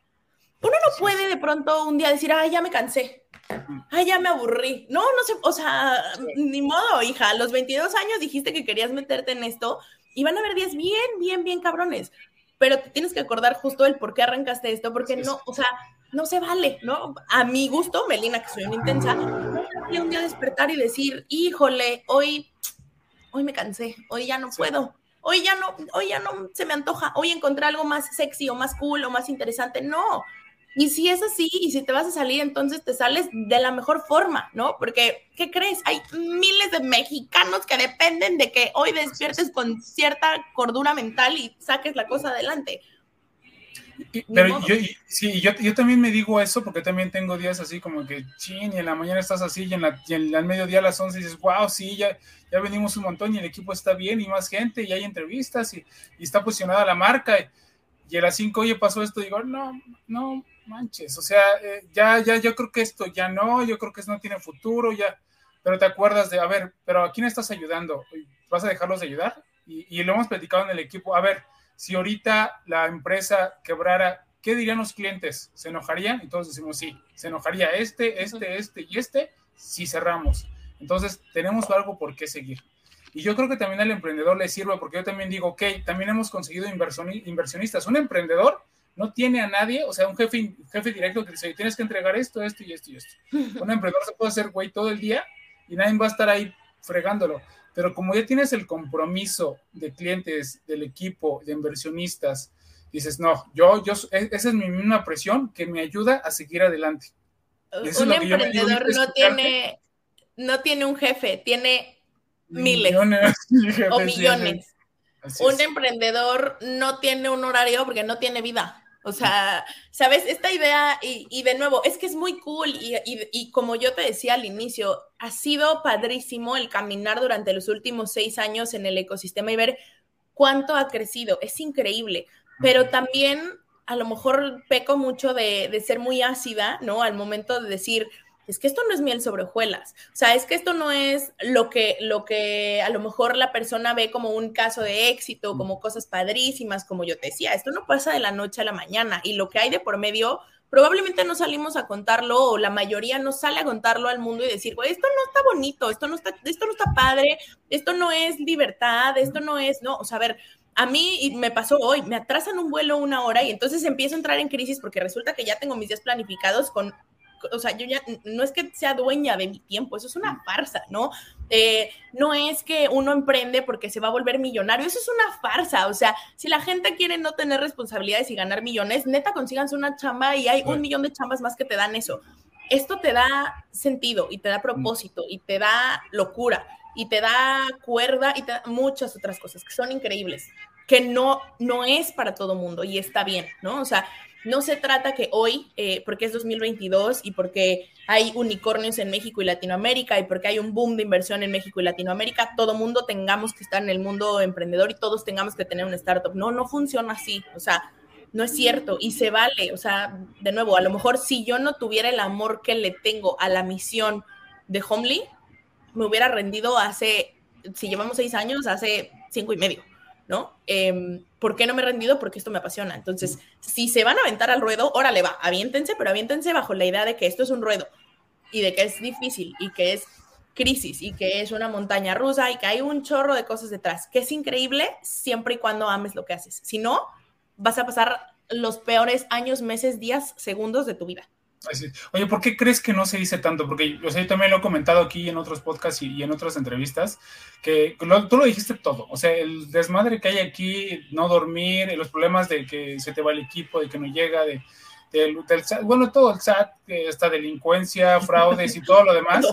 Uno no puede de pronto un día decir, ay, ya me cansé, ay, ya me aburrí. No, no sé, o sea, ni modo, hija, a los 22 años dijiste que querías meterte en esto y van a haber días bien, bien, bien cabrones. Pero te tienes que acordar justo el por qué arrancaste esto, porque no, o sea, no se vale, ¿no? A mi gusto, Melina, que soy una intensa, no un día despertar y decir, híjole, hoy, hoy me cansé, hoy ya no puedo hoy ya no, hoy ya no se me antoja, hoy encontré algo más sexy o más cool o más interesante. No, y si es así, y si te vas a salir, entonces te sales de la mejor forma, ¿no? Porque, ¿qué crees? Hay miles de mexicanos que dependen de que hoy despiertes con cierta cordura mental y saques la cosa adelante. pero yo, sí, yo, yo, también me digo eso porque también tengo días así como que, chin, y en la mañana estás así, y en, la, y al mediodía a las 11 dices, wow, sí, ya, ya venimos un montón y el equipo está bien y más gente y hay entrevistas y, y está posicionada la marca. Y, y a las 5, oye, pasó esto, digo, no, no, manches, o sea, eh, ya, ya, yo creo que esto ya no, yo creo que eso no tiene futuro, ya, pero te acuerdas de, a ver, pero ¿a quién estás ayudando? ¿Vas a dejarlos de ayudar? Y, lo hemos platicado en el equipo, a ver, si ahorita la empresa quebrara, ¿qué dirían los clientes? ¿Se enojarían? Y todos decimos, sí, se enojaría este, este, este y este, si cerramos. Entonces, tenemos algo por qué seguir. Y yo creo que también al emprendedor le sirve, porque yo también digo, ok, también hemos conseguido inversionistas. Un emprendedor no tiene a nadie, o sea, un jefe, jefe directo que dice, tienes que entregar esto, esto y esto y esto. Un emprendedor se puede hacer güey todo el día y nadie va a estar ahí fregándolo. pero como ya tienes el compromiso de clientes, del equipo, de inversionistas, dices, no, yo, yo, e, esa es mi misma presión que me ayuda a seguir adelante. un emprendedor no tiene, no tiene un jefe, tiene miles o millones. Un emprendedor no tiene un horario porque no tiene vida. O sea, ¿sabes? Esta idea, y, de nuevo, es que es muy cool y, y, como yo te decía al inicio, ha sido padrísimo el caminar durante los últimos seis años en el ecosistema y ver cuánto ha crecido. Es increíble, pero también a lo mejor peco mucho de, de ser muy ácida, ¿no? Al momento de decir, es que esto no es miel sobre hojuelas. O sea, es que esto no es lo que, lo que a lo mejor la persona ve como un caso de éxito, como cosas padrísimas, como yo te decía. Esto no pasa de la noche a la mañana y lo que hay de por medio probablemente no salimos a contarlo o la mayoría no sale a contarlo al mundo y decir, güey, esto no está bonito, esto no está, esto no está padre, esto no es libertad, esto no es, no, o sea, a ver, a mí me pasó hoy, me atrasan un vuelo una hora y entonces empiezo a entrar en crisis porque resulta que ya tengo mis días planificados con o sea, yo ya no es que sea dueña de mi tiempo, eso es una farsa, ¿no? Eh, no es que uno emprende porque se va a volver millonario, eso es una farsa, o sea, si la gente quiere no tener responsabilidades y ganar millones, neta consíganse una chamba y hay un millón de chambas más que te dan eso. Esto te da sentido y te da propósito y te da locura y te da cuerda y te da muchas otras cosas que son increíbles, que no, no es para todo mundo y está bien, ¿no? O sea, no se trata que hoy, eh, porque es 2022 y porque hay unicornios en México y Latinoamérica y porque hay un boom de inversión en México y Latinoamérica, todo mundo tengamos que estar en el mundo emprendedor y todos tengamos que tener una startup. No, no funciona así. O sea, no es cierto y se vale. O sea, de nuevo, a lo mejor si yo no tuviera el amor que le tengo a la misión de Homely, me hubiera rendido hace, si llevamos seis años, hace cinco y medio. ¿No? Em, ¿Por qué no me he rendido? Porque esto me apasiona. Entonces, si se van a aventar al ruedo, órale, va, aviéntense, pero aviéntense bajo la idea de que esto es un ruedo y de que es difícil y que es crisis y que es una montaña rusa y que hay un chorro de cosas detrás, que es increíble siempre y cuando ames lo que haces. Si no, vas a pasar los peores años, meses, días, segundos de tu vida. Oye, ¿por qué crees que no se dice tanto? Porque yo también lo he comentado aquí en otros podcasts y, en otras entrevistas, que tú lo dijiste todo. O sea, el desmadre que hay aquí, no dormir, los problemas de que se te va el equipo, de que no llega, de, del, bueno, todo el SAT, esta delincuencia, fraudes y todo lo demás.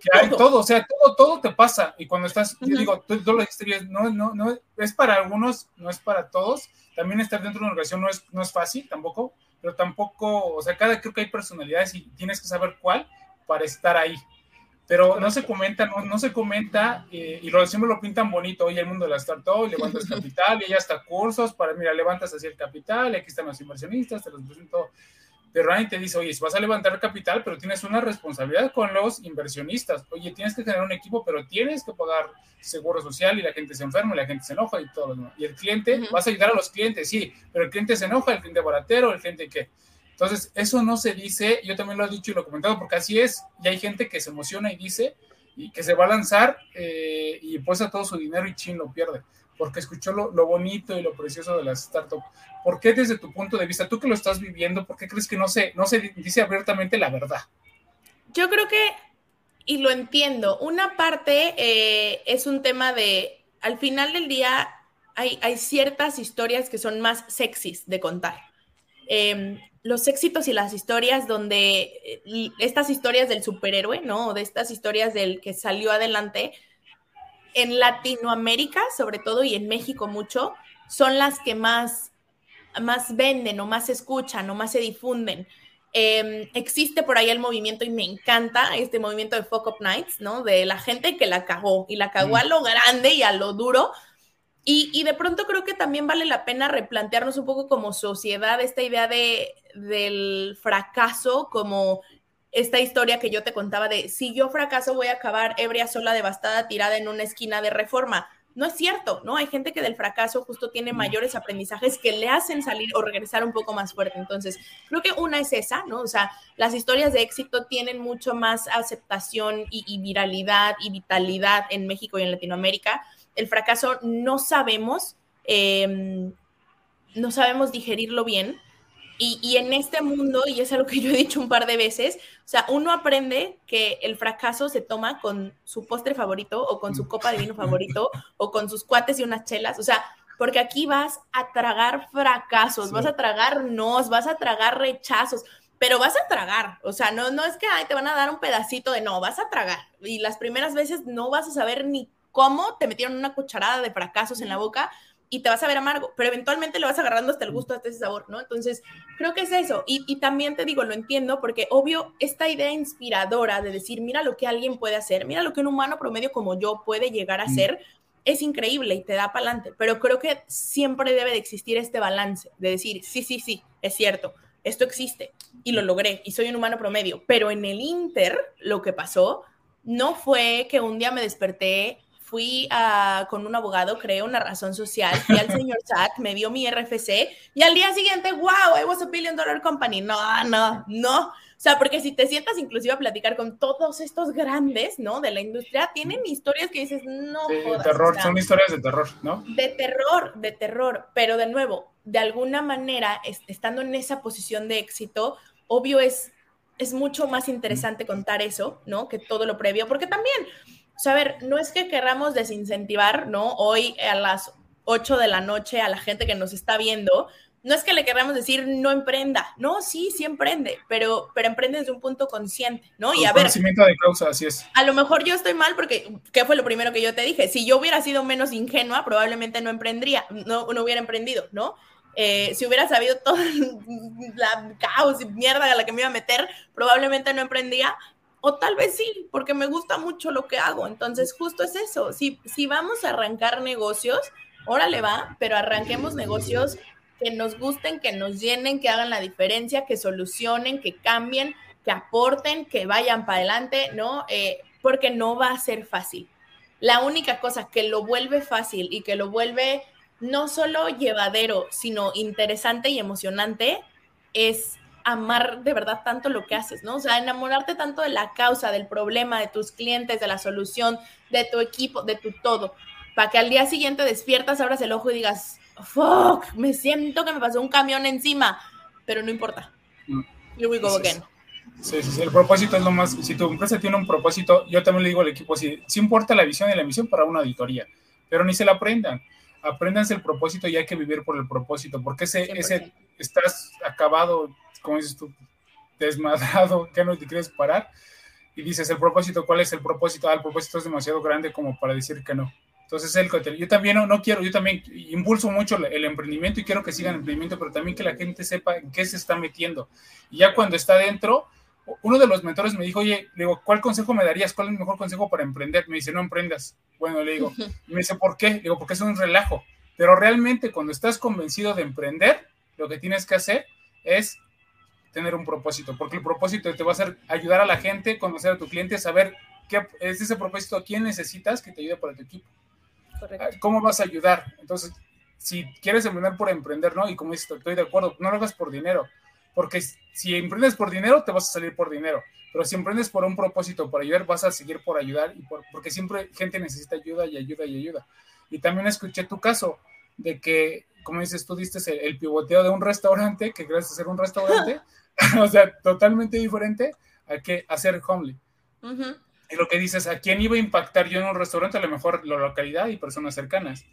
Que hay todo, o sea, todo, todo te pasa. Y cuando estás, yo digo, tú, lo dijiste, no, no, no, es para algunos, no es para todos. También estar dentro de una organización no es, no es fácil tampoco pero tampoco, o sea, cada creo que hay personalidades y tienes que saber cuál para estar ahí. Pero no se comenta, no, no se comenta, eh, y lo, siempre lo pintan bonito, hoy el mundo de la startup, levantas capital, y ya está cursos para, mira, levantas así el capital, y aquí están los inversionistas, te los presento pero Ryan te dice, oye, si vas a levantar capital, pero tienes una responsabilidad con los inversionistas. Oye, tienes que tener un equipo, pero tienes que pagar seguro social y la gente se enferma y la gente se enoja y todo lo demás. Y el cliente, vas a ayudar a los clientes, sí, pero el cliente se enoja, el cliente baratero, el cliente qué. Entonces, eso no se dice, yo también lo he dicho y lo he comentado, porque así es, y hay gente que se emociona y dice, y que se va a lanzar eh, y puesta todo su dinero y chin lo pierde porque escuchó lo, bonito y lo precioso de las startups. ¿Por qué desde tu punto de vista, tú que lo estás viviendo, por qué crees que no se, no se dice abiertamente la verdad? Yo creo que, y lo entiendo, una parte eh, es un tema de, al final del día, hay, hay ciertas historias que son más sexys de contar. Em, los éxitos y las historias donde eh, estas historias del superhéroe, ¿no? De estas historias del que salió adelante, en Latinoamérica, sobre todo, y en México mucho, son las que más, más venden o más escuchan o más se difunden. Em, existe por ahí el movimiento y me encanta este movimiento de Fuck Up Nights, ¿no? De la gente que la cagó y la cagó a mm. lo grande y a lo duro. Y, y, de pronto creo que también vale la pena replantearnos un poco como sociedad esta idea de, del fracaso como esta historia que yo te contaba de si yo fracaso voy a acabar ebria, sola, devastada, tirada en una esquina de reforma. No es cierto, ¿no? Hay gente que del fracaso justo tiene mayores aprendizajes que le hacen salir o regresar un poco más fuerte. Entonces, creo que una es esa, ¿no? O sea, las historias de éxito tienen mucho más aceptación y, viralidad y vitalidad en México y en Latinoamérica. El fracaso no sabemos, em, no sabemos digerirlo bien Y, en este mundo, y es algo que yo he dicho un par de veces, o sea, uno aprende que el fracaso se toma con su postre favorito o con su copa de vino favorito o con sus cuates y unas chelas, o sea, porque aquí vas a tragar fracasos, vas a tragar nos, vas a tragar rechazos, pero vas a tragar, o sea, no, no es que te van a dar un pedacito de no, vas a tragar. Y las primeras veces no vas a saber ni cómo te metieron una cucharada de fracasos en la boca, y te vas a ver amargo, pero eventualmente lo vas agarrando hasta el gusto, hasta ese sabor, ¿no? Entonces, creo que es eso. Y, y, también te digo, lo entiendo, porque obvio, esta idea inspiradora de decir, mira lo que alguien puede hacer, mira lo que un humano promedio como yo puede llegar a hacer, es increíble y te da para adelante. Pero creo que siempre debe de existir este balance de decir, sí, sí, sí, es cierto, esto existe y lo logré y soy un humano promedio. Pero en el Inter, lo que pasó no fue que un día me desperté fui a, con un abogado, creé una razón social, fui al señor SAT, me dio mi RFC y al día siguiente, wow, I was a billion dollar company. No, no, no. O sea, porque si te sientas inclusive a platicar con todos estos grandes, ¿no? De la industria, tienen historias que dices, no. Sí, terror, son historias de terror, ¿no? De terror, de terror. Pero de nuevo, de alguna manera, estando en esa posición de éxito, obvio es, es mucho más interesante contar eso, ¿no? Que todo lo previo, porque también o sea, a ver, no es que querramos desincentivar, ¿no? Hoy a las 8 de la noche a la gente que nos está viendo, no es que le queramos decir no emprenda, no, sí, sí emprende, pero, pero emprende desde un punto consciente, ¿no? y a ver. Conocimiento de causa, así es. A lo mejor yo estoy mal porque, ¿qué fue lo primero que yo te dije? Si yo hubiera sido menos ingenua, probablemente no emprendría, no, no hubiera emprendido, ¿no? Eh, si hubiera sabido toda la caos y mierda a la que me iba a meter, probablemente no emprendía, o tal vez sí, porque me gusta mucho lo que hago. Entonces, justo es eso. Si, si vamos a arrancar negocios, órale va, pero arranquemos negocios que nos gusten, que nos llenen, que hagan la diferencia, que solucionen, que cambien, que aporten, que vayan para adelante, ¿no? Eh, porque no va a ser fácil. La única cosa que lo vuelve fácil y que lo vuelve no solo llevadero, sino interesante y emocionante es amar de verdad tanto lo que haces, ¿no? O sea, enamorarte tanto de la causa, del problema, de tus clientes, de la solución, de tu equipo, de tu todo, para que al día siguiente despiertas, abras el ojo y digas, fuck, me siento que me pasó un camión encima, pero no importa. Mm. Here we go again. Sí, sí, sí, el propósito es lo más, si tu empresa tiene un propósito, yo también le digo al equipo, sí, sí importa la visión y la misión para una auditoría, pero ni se la aprendan apréndanse el propósito y hay que vivir por el propósito, porque ese, ese estás acabado, como dices tú, desmadrado, que no te quieres parar, y dices, el propósito, ¿cuál es el propósito? Ah, el propósito es demasiado grande como para decir que no. Entonces, el yo también no, no quiero, yo también impulso mucho el emprendimiento y quiero que sigan el emprendimiento, pero también que la gente sepa en qué se está metiendo. Y ya cuando está dentro, uno de los mentores me dijo, oye, le digo, ¿cuál consejo me darías? ¿Cuál es el mejor consejo para emprender? Me dice, no emprendas. Bueno, le digo, y me dice, ¿por qué? Le digo, porque es un relajo. Pero realmente cuando estás convencido de emprender, lo que tienes que hacer es tener un propósito, porque el propósito te va a hacer ayudar a la gente, conocer a tu cliente, saber qué es ese propósito, a quién necesitas que te ayude para tu equipo. Correcto. Ah, ¿Cómo vas a ayudar? Entonces, si quieres emprender por emprender, ¿no? Y como dices, estoy de acuerdo, no lo hagas por dinero, porque si emprendes por dinero, te vas a salir por dinero. Pero si emprendes por un propósito, por ayudar, vas a seguir por ayudar, y por, porque siempre gente necesita ayuda y ayuda y ayuda. Y también escuché tu caso de que, como dices, tú diste el, pivoteo de un restaurante, que gracias a ser un restaurante, o sea, totalmente diferente a que hacer homely. Y lo que dices, ¿a quién iba a impactar yo en un restaurante? A lo mejor la localidad y personas cercanas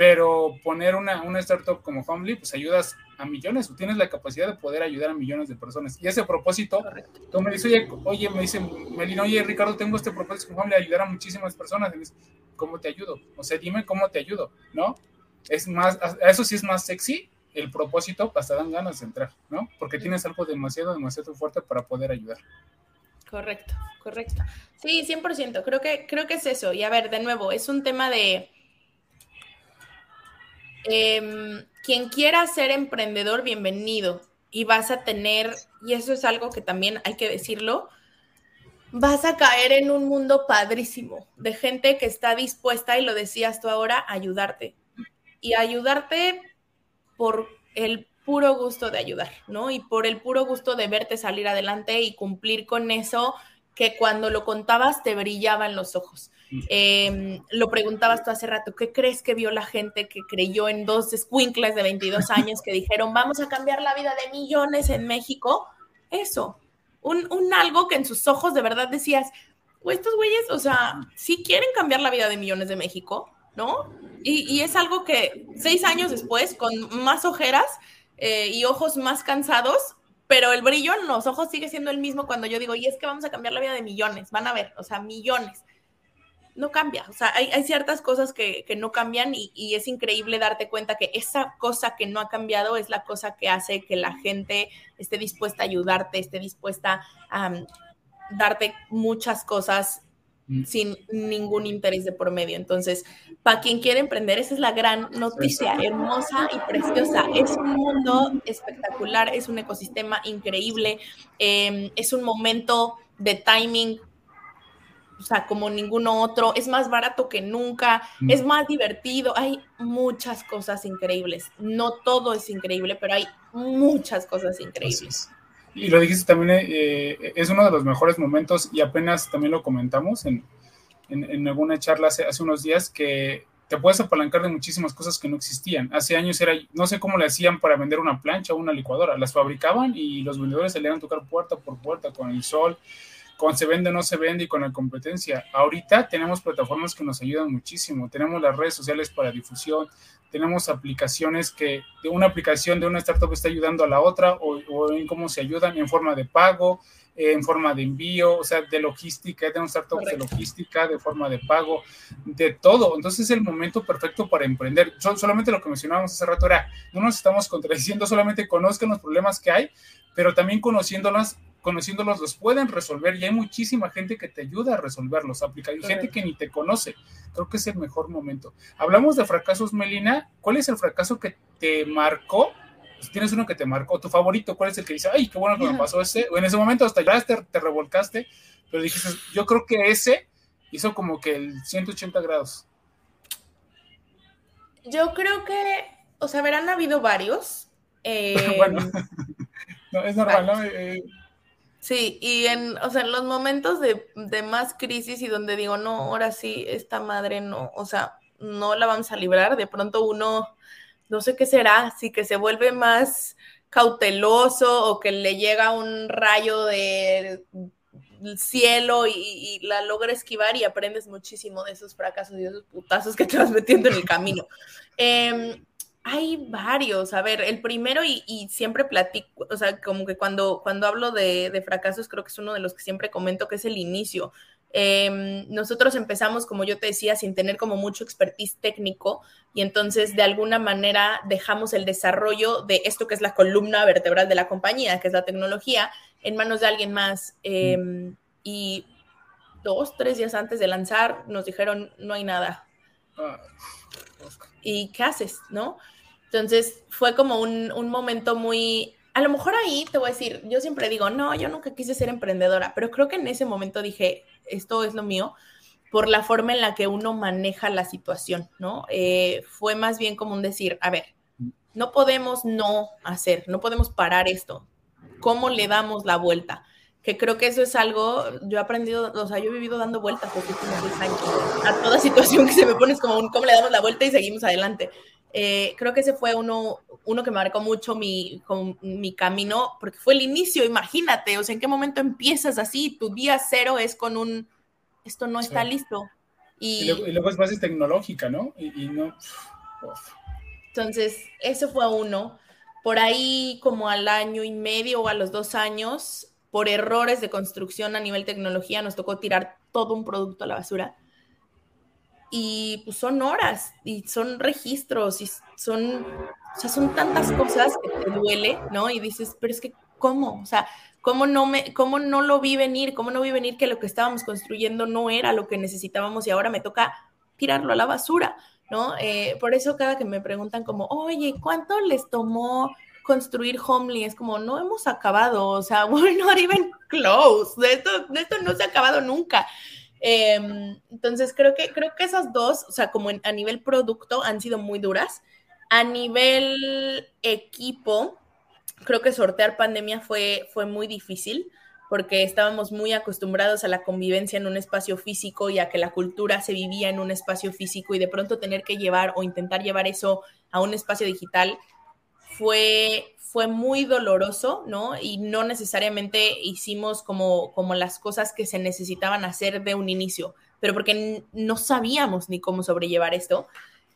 pero poner una, una startup como Homely, pues ayudas a millones, tienes la capacidad de poder ayudar a millones de personas. Y ese propósito, tú me dices, oye, me dice Melina, oye, Ricardo, tengo este propósito con Homely, ayudar a muchísimas personas. ¿Cómo te ayudo? O sea, dime cómo te ayudo, ¿no? Es más, eso sí es más sexy, el propósito, hasta dan ganas de entrar, ¿no? Porque tienes algo demasiado, demasiado fuerte para poder ayudar. Correcto, correcto. Sí, 100%, creo que, creo que es eso. Y a ver, de nuevo, es un tema de Em, quien quiera ser emprendedor, bienvenido. Y vas a tener, y eso es algo que también hay que decirlo, vas a caer en un mundo padrísimo de gente que está dispuesta, y lo decías tú ahora, a ayudarte. Y ayudarte por el puro gusto de ayudar, ¿no? Y por el puro gusto de verte salir adelante y cumplir con eso que cuando lo contabas te brillaban los ojos. Em, lo preguntabas tú hace rato, ¿qué crees que vio la gente que creyó en dos squinkles de 22 años que dijeron, vamos a cambiar la vida de millones en México? Eso, un, algo que en sus ojos de verdad decías, estos güeyes, o sea, sí quieren cambiar la vida de millones de México, ¿no? Y, es algo que seis años después, con más ojeras eh, y ojos más cansados, pero el brillo en los ojos sigue siendo el mismo cuando yo digo, y es que vamos a cambiar la vida de millones, van a ver, o sea, millones. No cambia, o sea, hay, ciertas cosas que, no cambian y, es increíble darte cuenta que esa cosa que no ha cambiado es la cosa que hace que la gente esté dispuesta a ayudarte, esté dispuesta a darte muchas cosas mm. sin ningún interés de por medio. Entonces, para quien quiere emprender, esa es la gran noticia, hermosa y preciosa. Es un mundo espectacular, es un ecosistema increíble, em, es un momento de timing. O sea, como ninguno otro, es más barato que nunca, mm. es más divertido, hay muchas cosas increíbles. No todo es increíble, pero hay muchas cosas increíbles y lo dijiste también, eh, es uno de los mejores momentos y apenas también lo comentamos en, en, alguna charla hace, hace, unos días que te puedes apalancar de muchísimas cosas que no existían. Hace años era, no sé cómo le hacían para vender una plancha o una licuadora, las fabricaban y los vendedores se le iban a tocar puerta por puerta con el sol, con se vende o no se vende y con la competencia. Ahorita tenemos plataformas que nos ayudan muchísimo, tenemos las redes sociales para difusión, tenemos aplicaciones que de una aplicación de una startup está ayudando a la otra o, en cómo se ayudan en forma de pago, en forma de envío, o sea, de logística, tenemos startups de logística, de forma de pago, de todo. Entonces es el momento perfecto para emprender. solamente lo que mencionábamos hace rato era, no nos estamos contradiciendo, solamente conozcan los problemas que hay, pero también conociéndolas conociéndolos los pueden resolver y hay muchísima gente que te ayuda a resolverlos, aplicar, y gente que ni te conoce. Creo que es el mejor momento. Hablamos de fracasos, Melina. ¿Cuál es el fracaso que te marcó? Si tienes uno que te marcó, tu favorito, ¿cuál es el que dice, ay, qué bueno que me pasó ese? O en ese momento hasta ya te, te revolcaste, pero dijiste, yo creo que ese hizo como que el 180 grados. Yo creo que, o sea, habrán habido varios. bueno, em, no, es normal, ¿no? Eh, Sí, y en, o sea, en los momentos de, más crisis y donde digo, no, ahora sí, esta madre no, o sea, no la vamos a librar, de pronto uno, no sé qué será, si que se vuelve más cauteloso o que le llega un rayo de cielo y, la logra esquivar y aprendes muchísimo de esos fracasos y de esos putazos que te vas metiendo en el camino. Em, hay varios. A ver, el primero y, siempre platico, o sea, como que cuando, cuando hablo de, fracasos, creo que es uno de los que siempre comento, que es el inicio. Em, nosotros empezamos, como yo te decía, sin tener como mucho expertise técnico y entonces de alguna manera dejamos el desarrollo de esto que es la columna vertebral de la compañía, que es la tecnología, en manos de alguien más. Em, y dos, tres días antes de lanzar nos dijeron, no hay nada. Ah y ¿qué haces? ¿No? Entonces fue como un, momento muy, a lo mejor ahí te voy a decir, yo siempre digo, no, yo nunca quise ser emprendedora, pero creo que en ese momento dije, esto es lo mío, por la forma en la que uno maneja la situación, ¿no? Eh, fue más bien como un decir, a ver, no podemos no hacer, no podemos parar esto. ¿Cómo le damos la vuelta? que creo que eso es algo, yo he aprendido, o sea, yo he vivido dando vueltas los últimos 10 años. A toda situación que se me pone es como un, ¿cómo le damos la vuelta y seguimos adelante? Eh, creo que ese fue uno, uno que marcó mucho mi, con, mi camino, porque fue el inicio, imagínate, o sea, ¿en qué momento empiezas así? Tu día cero es con un, esto no está listo. Y, luego, es base tecnológica, ¿no? Y, no... Entonces, eso fue uno. Por ahí, como al año y medio o a los dos años, por errores de construcción a nivel tecnología, nos tocó tirar todo un producto a la basura. Y pues son horas y son registros y son, o sea, son tantas cosas que te duele, ¿no? Y dices, pero es que, ¿cómo? O sea, ¿cómo no, me, cómo no lo vi venir? ¿Cómo no vi venir que lo que estábamos construyendo no era lo que necesitábamos y ahora me toca tirarlo a la basura, ¿no? Eh, por eso cada que me preguntan como, oye, ¿cuánto les tomó construir Homely, es como, no hemos acabado, o sea, we're not even close, esto, esto no se ha acabado nunca. Em, entonces, creo que, creo que esas dos, o sea, como a nivel producto, han sido muy duras. A nivel equipo, creo que sortear pandemia fue, fue muy difícil porque estábamos muy acostumbrados a la convivencia en un espacio físico y a que la cultura se vivía en un espacio físico y de pronto tener que llevar o intentar llevar eso a un espacio digital fue, fue muy doloroso, ¿no? Y no necesariamente hicimos como, como las cosas que se necesitaban hacer de un inicio, pero porque no sabíamos ni cómo sobrellevar esto.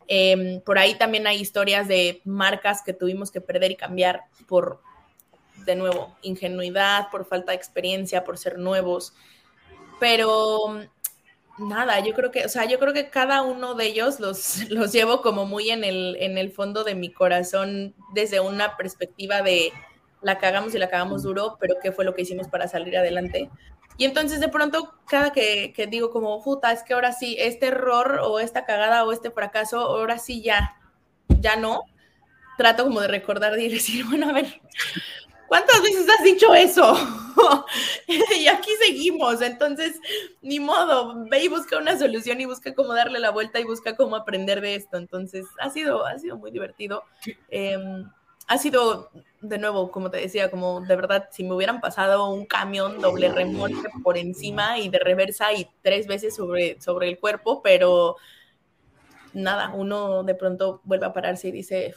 Em, por ahí también hay historias de marcas que tuvimos que perder y cambiar por de nuevo, ingenuidad, por falta de experiencia, por ser nuevos. Pero nada, yo creo que, o sea, yo creo que cada uno de ellos los, los llevo como muy en el, en el fondo de mi corazón desde una perspectiva de la cagamos y la cagamos duro, pero qué fue lo que hicimos para salir adelante. Y entonces de pronto, cada que, que digo como, puta, es que ahora sí, este error o esta cagada o este fracaso, ahora sí ya, ya no, trato como de recordar y decir, bueno, a ver, ¿Cuántas veces has dicho eso? y aquí seguimos, entonces, ni modo, ve y busca una solución y busca cómo darle la vuelta y busca cómo aprender de esto. Entonces, ha sido, ha sido muy divertido. Em, ha sido, de nuevo, como te decía, como de verdad, si me hubieran pasado un camión doble remolque por encima y de reversa y tres veces sobre, sobre el cuerpo, pero nada, uno de pronto vuelve a pararse y dice,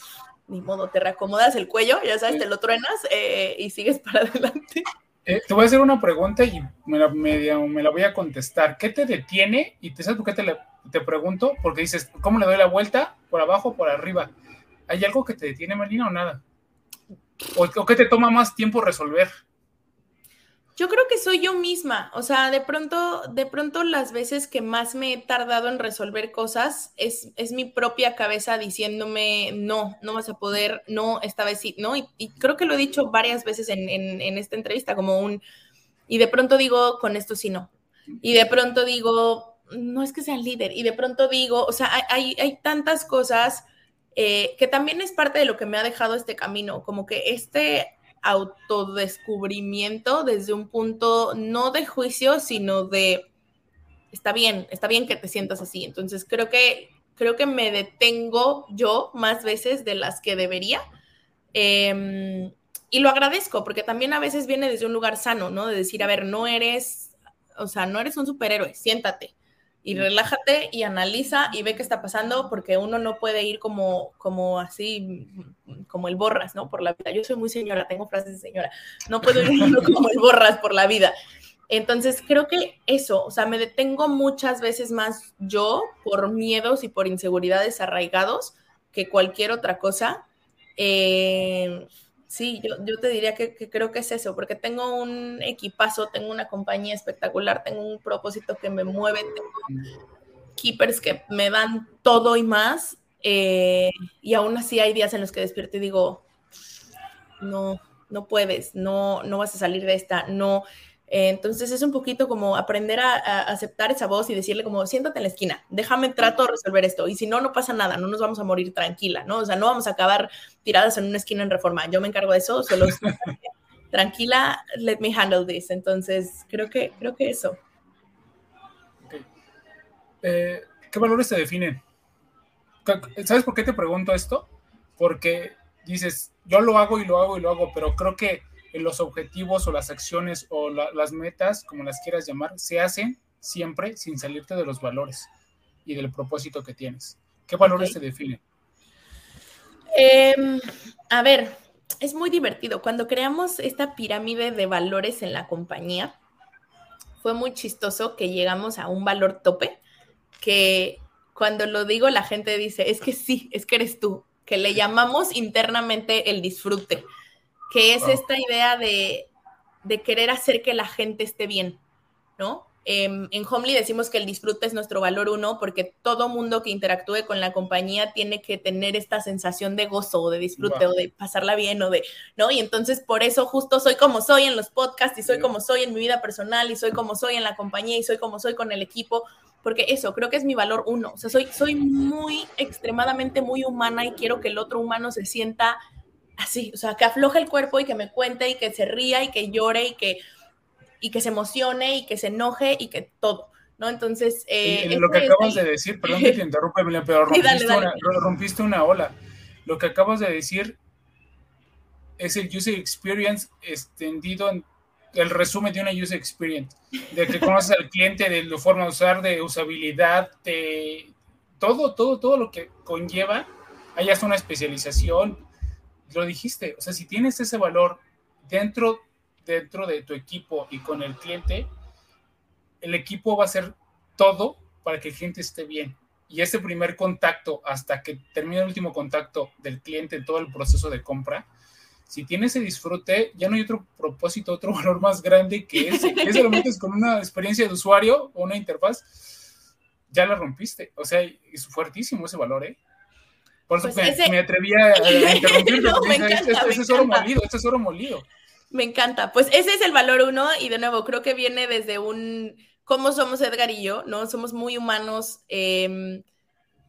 ni modo, te reacomodas el cuello, ya sabes, te lo truenas eh, y sigues para adelante. Eh, te voy a hacer una pregunta y me la, me, la, voy a contestar. ¿Qué te detiene? Y te sabes por qué te, te pregunto, porque dices, ¿cómo le doy la vuelta? ¿Por abajo o por arriba? ¿Hay algo que te detiene, Melina, o nada? ¿O, o qué te toma más tiempo resolver? Yo creo que soy yo misma, o sea, de pronto, de pronto las veces que más me he tardado en resolver cosas es, es mi propia cabeza diciéndome, no, no vas a poder, no, esta vez sí, ¿no? Y, creo que lo he dicho varias veces en, en, esta entrevista, como un, y de pronto digo, con esto sí no. Y de pronto digo, no es que sea líder, y de pronto digo, o sea, hay, hay tantas cosas eh, que también es parte de lo que me ha dejado este camino, como que este autodescubrimiento desde un punto no de juicio, sino de está bien, está bien que te sientas así. Entonces creo que creo que me detengo yo más veces de las que debería. Em, y lo agradezco, porque también a veces viene desde un lugar sano, ¿no? De decir, a ver, no eres, o sea, no eres un superhéroe, siéntate y relájate y analiza y ve qué está pasando, porque uno no puede ir como, como así, como el borras, ¿no? Por la vida. Yo soy muy señora, tengo frases de señora. No puedo ir como el borras por la vida. Entonces, creo que eso, o sea, me detengo muchas veces más yo por miedos y por inseguridades arraigados que cualquier otra cosa. Eh, Sí, yo, yo te diría que, creo que es eso, porque tengo un equipazo, tengo una compañía espectacular, tengo un propósito que me mueve, tengo keepers que me dan todo y más, eh, y aún así hay días en los que despierto y digo, no, no puedes, no, no vas a salir de esta, no, entonces es un poquito como aprender a, aceptar esa voz y decirle como, siéntate en la esquina, déjame, trato de resolver esto. Y si no, no pasa nada, no nos vamos a morir tranquila, ¿no? O sea, no vamos a acabar tiradas en una esquina en reforma. Yo me encargo de eso, solo tranquila, let me handle this. Entonces, creo que, creo que eso. Eh, ¿Qué valores te definen? ¿Sabes por qué te pregunto esto? Porque dices, yo lo hago y lo hago y lo hago, pero creo que los objetivos o las acciones o las metas, como las quieras llamar, se hacen siempre sin salirte de los valores y del propósito que tienes. ¿Qué valores se definen? Em, a ver, es muy divertido. Cuando creamos esta pirámide de valores en la compañía, fue muy chistoso que llegamos a un valor tope que cuando lo digo la gente dice, es que sí, es que eres tú, que le llamamos internamente el disfrute que es esta idea de, querer hacer que la gente esté bien, ¿no? Em, en Homely decimos que el disfrute es nuestro valor uno porque todo mundo que interactúe con la compañía tiene que tener esta sensación de gozo o de disfrute o de pasarla bien o de, ¿no? Y entonces por eso justo soy como soy en los podcasts y soy como soy en mi vida personal y soy como soy en la compañía y soy como soy con el equipo, porque eso creo que es mi valor uno, o sea, soy, soy muy extremadamente muy humana y quiero que el otro humano se sienta así, o sea, que afloje el cuerpo y que me cuente y que se ría y que llore y que, y que se emocione y que se enoje y que todo. ¿no? Entonces, eh, lo que acabas de decir, perdón que te interrumpa, pero rompiste, Una, ola. Lo que acabas de decir es el user experience extendido en, el resumen de una user experience, de que conoces al cliente, de la forma de usar, de usabilidad, de todo, todo, todo lo que conlleva, hayas una especialización, lo dijiste, o sea, si tienes ese valor dentro, dentro de tu equipo y con el cliente, el equipo va a hacer todo para que el cliente esté bien. Y ese primer contacto hasta que termine el último contacto del cliente en todo el proceso de compra, si tiene ese disfrute, ya no hay otro propósito, otro valor más grande que ese. Que ese lo metes con una experiencia de usuario o una interfaz, ya la rompiste. O sea, es fuertísimo ese valor, ¿eh? Por eso pues me, atreví a, interrumpirte. este, es oro molido, este es oro molido. Me encanta. Pues ese es el valor uno y de nuevo creo que viene desde un cómo somos Edgar y yo, ¿no? Somos muy humanos. Eh,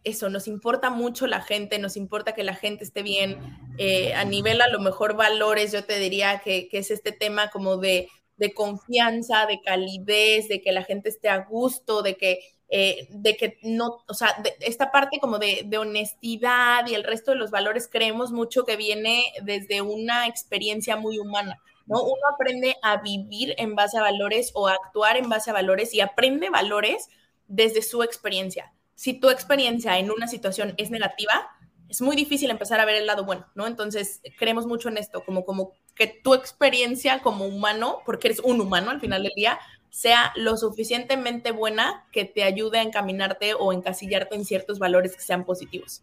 eso, nos importa mucho la gente, nos importa que la gente esté bien. Eh, a nivel a lo mejor valores, yo te diría que, es este tema como de, confianza, de calidez, de que la gente esté a gusto, de que, eh, de que no, o sea, esta parte como de, de, honestidad y el resto de los valores creemos mucho que viene desde una experiencia muy humana. ¿no? Uno aprende a vivir en base a valores o a actuar en base a valores y aprende valores desde su experiencia si tu experiencia en una situación es negativa, es muy difícil empezar a ver el lado bueno, ¿no? Entonces, creemos mucho en esto, como, como que tu experiencia como humano, porque eres un humano al final del día, sea lo suficientemente buena que te ayude a encaminarte o encasillarte en ciertos valores que sean positivos.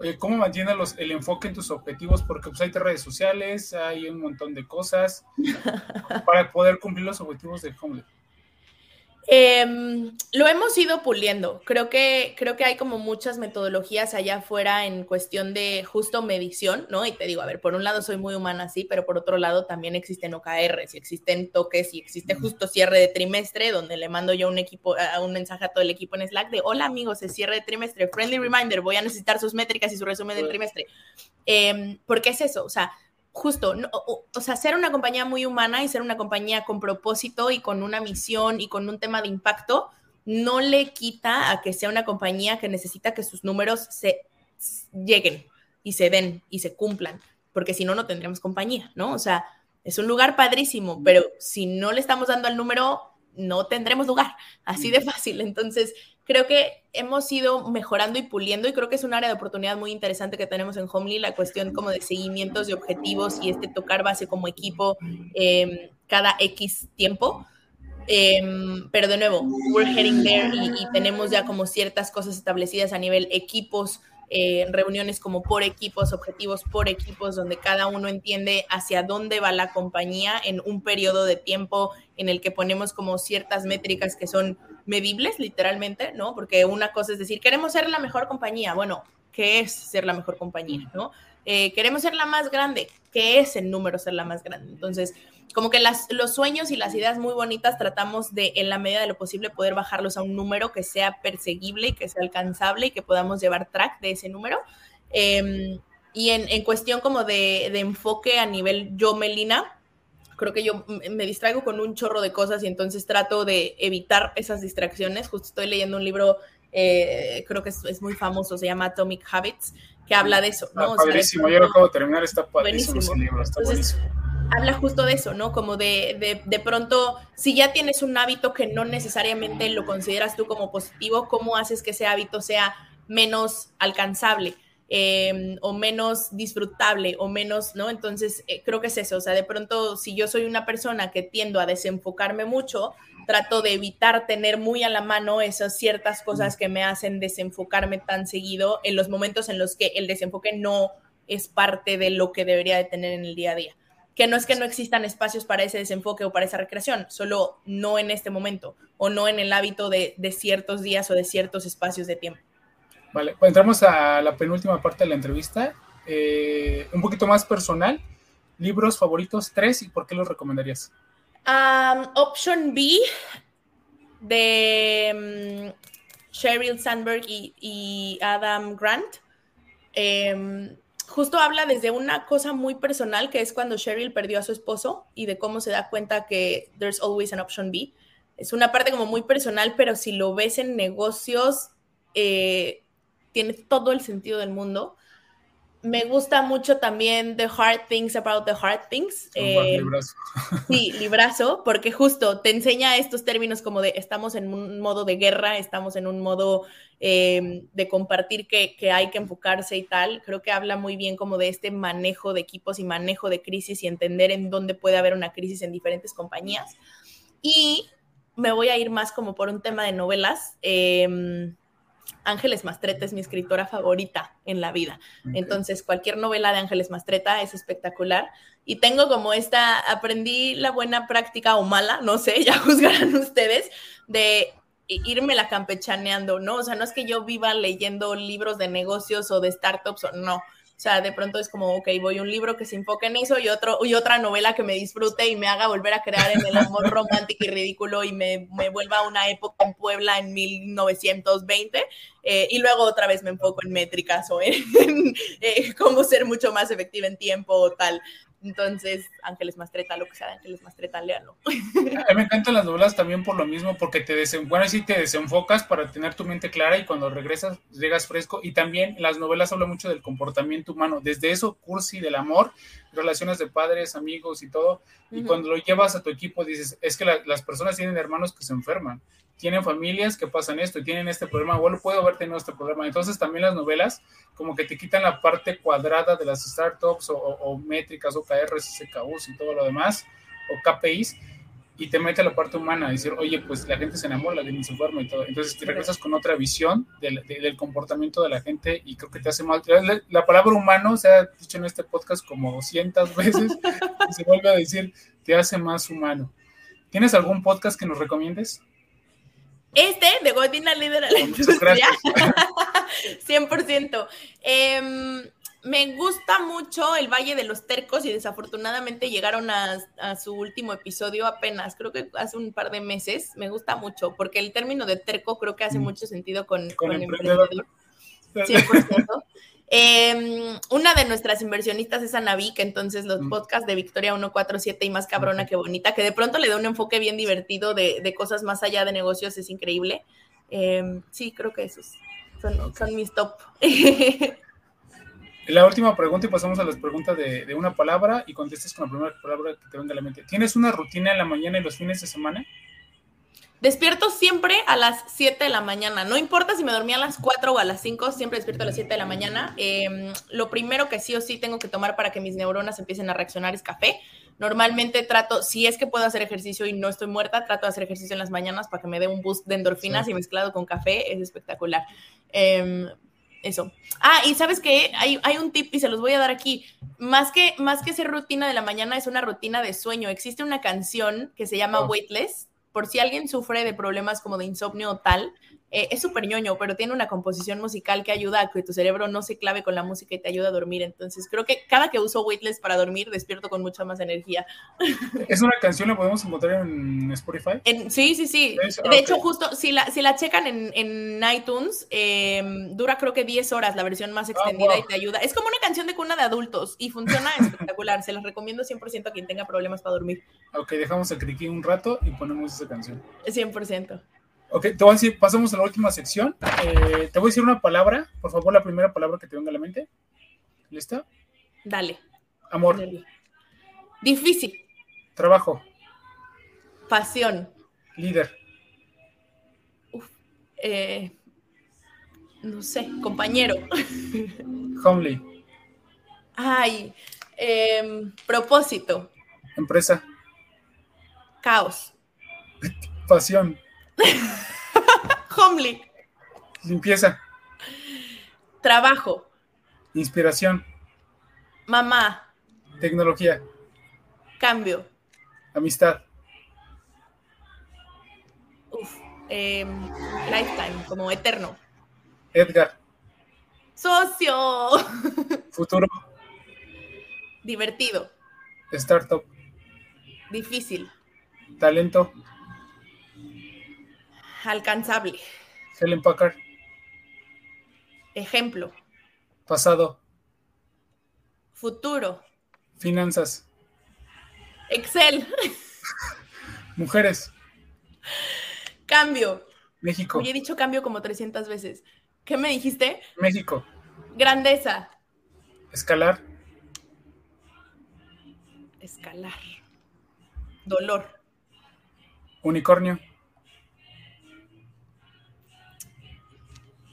Oye, ¿cómo mantienes los, el enfoque en tus objetivos? Porque pues, hay redes sociales, hay un montón de cosas para poder cumplir los objetivos de Homelet. Em, lo hemos ido puliendo. Creo que, creo que hay como muchas metodologías allá afuera en cuestión de justo medición, ¿no? Y te digo, a ver, por un lado soy muy humana, sí, pero por otro lado también existen OKRs y existen toques y existe justo cierre de trimestre, donde le mando yo un equipo, a un mensaje a todo el equipo en Slack de hola amigos, es cierre de trimestre, friendly reminder, voy a necesitar sus métricas y su resumen del trimestre. Eh, ¿Por qué es eso? O sea, justo, o, sea, ser una compañía muy humana y ser una compañía con propósito y con una misión y con un tema de impacto, no le quita a que sea una compañía que necesita que sus números se lleguen y se den y se cumplan, porque si no, no tendríamos compañía, ¿no? O sea, es un lugar padrísimo, pero si no le estamos dando al número, no tendremos lugar, así de fácil. Entonces, creo que hemos ido mejorando y puliendo y creo que es un área de oportunidad muy interesante que tenemos en Homely, la cuestión como de seguimientos de objetivos y este tocar base como equipo em, cada X tiempo. Em, pero de nuevo, we're heading there y, y, tenemos ya como ciertas cosas establecidas a nivel equipos, eh, reuniones como por equipos, objetivos por equipos, donde cada uno entiende hacia dónde va la compañía en un periodo de tiempo en el que ponemos como ciertas métricas que son medibles, literalmente, ¿no? Porque una cosa es decir, queremos ser la mejor compañía. Bueno, ¿qué es ser la mejor compañía, no? Eh, queremos ser la más grande. ¿Qué es el número ser la más grande? Entonces, como que las, los sueños y las ideas muy bonitas tratamos de, en la medida de lo posible, poder bajarlos a un número que sea perseguible y que sea alcanzable y que podamos llevar track de ese número. Em, y en, en, cuestión como de, de, enfoque a nivel yo, Melina, creo que yo me distraigo con un chorro de cosas y entonces trato de evitar esas distracciones. Justo estoy leyendo un libro, eh, creo que es, es, muy famoso, se llama Atomic Habits, que habla de eso. ¿no? Ah, padrísimo, yo lo acabo de terminar, está padrísimo ese libro, está buenísimo habla justo de eso, ¿no? Como de, de, de, pronto, si ya tienes un hábito que no necesariamente lo consideras tú como positivo, ¿cómo haces que ese hábito sea menos alcanzable? Eh, o menos disfrutable o menos, ¿no? Entonces, eh, creo que es eso, o sea, de pronto, si yo soy una persona que tiendo a desenfocarme mucho, trato de evitar tener muy a la mano esas ciertas cosas que me hacen desenfocarme tan seguido en los momentos en los que el desenfoque no es parte de lo que debería de tener en el día a día que no es que no existan espacios para ese desenfoque o para esa recreación, solo no en este momento o no en el hábito de, ciertos días o de ciertos espacios de tiempo. Vale, pues entramos a la penúltima parte de la entrevista, eh, un poquito más personal. Libros favoritos, tres, y por qué los recomendarías? Um, option B de um, Sheryl Sandberg y, Adam Grant. Em, justo habla desde una cosa muy personal, que es cuando Cheryl perdió a su esposo y de cómo se da cuenta que there's always an option B. Es una parte como muy personal, pero si lo ves en negocios, eh, tiene todo el sentido del mundo. Me gusta mucho también The Hard Things About the Hard Things. Eh, librazo. Sí, librazo, porque justo te enseña estos términos como de estamos en un modo de guerra, estamos en un modo eh, de compartir que, que, hay que enfocarse y tal. Creo que habla muy bien como de este manejo de equipos y manejo de crisis y entender en dónde puede haber una crisis en diferentes compañías. Y me voy a ir más como por un tema de novelas. Eh, Ángeles Mastreta es mi escritora favorita en la vida. Entonces, cualquier novela de Ángeles Mastreta es espectacular. Y tengo como esta, aprendí la buena práctica o mala, no sé, ya juzgarán ustedes, de irme la campechaneando, ¿no? O sea, no es que yo viva leyendo libros de negocios o de startups, o no. O sea, de pronto es como, ok, voy a un libro que se enfoque en eso y, otro, y otra novela que me disfrute y me haga volver a crear en el amor romántico y ridículo y me, me vuelva a una época en Puebla en 1920. Eh, y luego otra vez me enfoco en métricas o en, eh, cómo ser mucho más efectiva en tiempo o tal. Entonces, Ángeles Mastreta, lo que sea de Ángeles Mastreta, léalo. A mí me encantan las novelas también por lo mismo, porque te, desen, bueno, sí te desenfocas para tener tu mente clara y cuando regresas, llegas fresco. Y también las novelas hablan mucho del comportamiento humano, desde eso, cursi, del amor, relaciones de padres, amigos y todo. Y cuando lo llevas a tu equipo, dices, es que las personas tienen hermanos que se enferman tienen familias que pasan esto y tienen este problema, bueno, puedo haber tenido este problema. Entonces también las novelas como que te quitan la parte cuadrada de las startups o, métricas o KRs, SKUs y todo lo demás, o KPIs, y te mete a la parte humana, decir, oye, pues la gente se enamora, la se enferma y todo. Entonces te regresas con otra visión del, del comportamiento de la gente y creo que te hace mal. La, palabra humano se ha dicho en este podcast como 200 veces y se vuelve a decir, te hace más humano. ¿Tienes algún podcast que nos recomiendes? Este de Godina Líder a la Industria. 100%. Em, me gusta mucho el Valle de los Tercos y desafortunadamente llegaron a, su último episodio apenas, creo que hace un par de meses. Me gusta mucho porque el término de terco creo que hace mm. mucho sentido con, con, con emprendedor. 100%. Em, una de nuestras inversionistas es Anaví, que entonces los mm. podcasts de Victoria 147 y más cabrona que bonita, que de pronto le da un enfoque bien divertido de, cosas más allá de negocios, es increíble. Em, sí, creo que esos son, son mis top. La última pregunta y pasamos a las preguntas de, de, una palabra y contestes con la primera palabra que te venga a la mente. ¿Tienes una rutina en la mañana y los fines de semana? Despierto siempre a las 7 de la mañana. No importa si me dormía a las 4 o a las 5, siempre despierto a las 7 de la mañana. Em, lo primero que sí o sí tengo que tomar para que mis neuronas empiecen a reaccionar es café. Normalmente trato, si es que puedo hacer ejercicio y no estoy muerta, trato de hacer ejercicio en las mañanas para que me dé un boost de endorfinas y mezclado con café es espectacular. Em, eso. Ah, y sabes que hay, hay, un tip y se los voy a dar aquí. Más que, más que ser rutina de la mañana, es una rutina de sueño. Existe una canción que se llama oh. Weightless por si alguien sufre de problemas como de insomnio o tal, eh, es súper ñoño, pero tiene una composición musical que ayuda a que tu cerebro no se clave con la música y te ayuda a dormir. Entonces, creo que cada que uso Weightless para dormir, despierto con mucha más energía. ¿Es una canción, la podemos encontrar en Spotify? sí, sí, sí. de hecho, justo, si la, si la checan en, iTunes, em, dura creo que 10 horas la versión más ah, extendida y te ayuda. Es como una canción de cuna de adultos y funciona espectacular. Se las recomiendo 100% a quien tenga problemas para dormir. Ok, dejamos el criqui un rato y ponemos esa canción. 100%. Ok, te voy a decir, pasamos a la última sección. Eh, te voy a decir una palabra, por favor, la primera palabra que te venga a la mente. ¿Lista? Dale. Amor. Difícil. Trabajo. Pasión. Líder. Eh, no sé, compañero. Homely. Ay, em, propósito. Empresa. Caos. Pasión. Homely. Limpieza. Trabajo. Inspiración. Mamá. Tecnología. Cambio. Amistad. Uf, em, lifetime, como eterno. Edgar. Socio. Futuro. Divertido. Startup. Difícil. Talento. Alcanzable. Helen Packard. Ejemplo. Pasado. Futuro. Finanzas. Excel. Mujeres. Cambio. México. He dicho cambio como 300 veces. ¿Qué me dijiste? México. Grandeza. Escalar. Escalar. Dolor. Unicornio.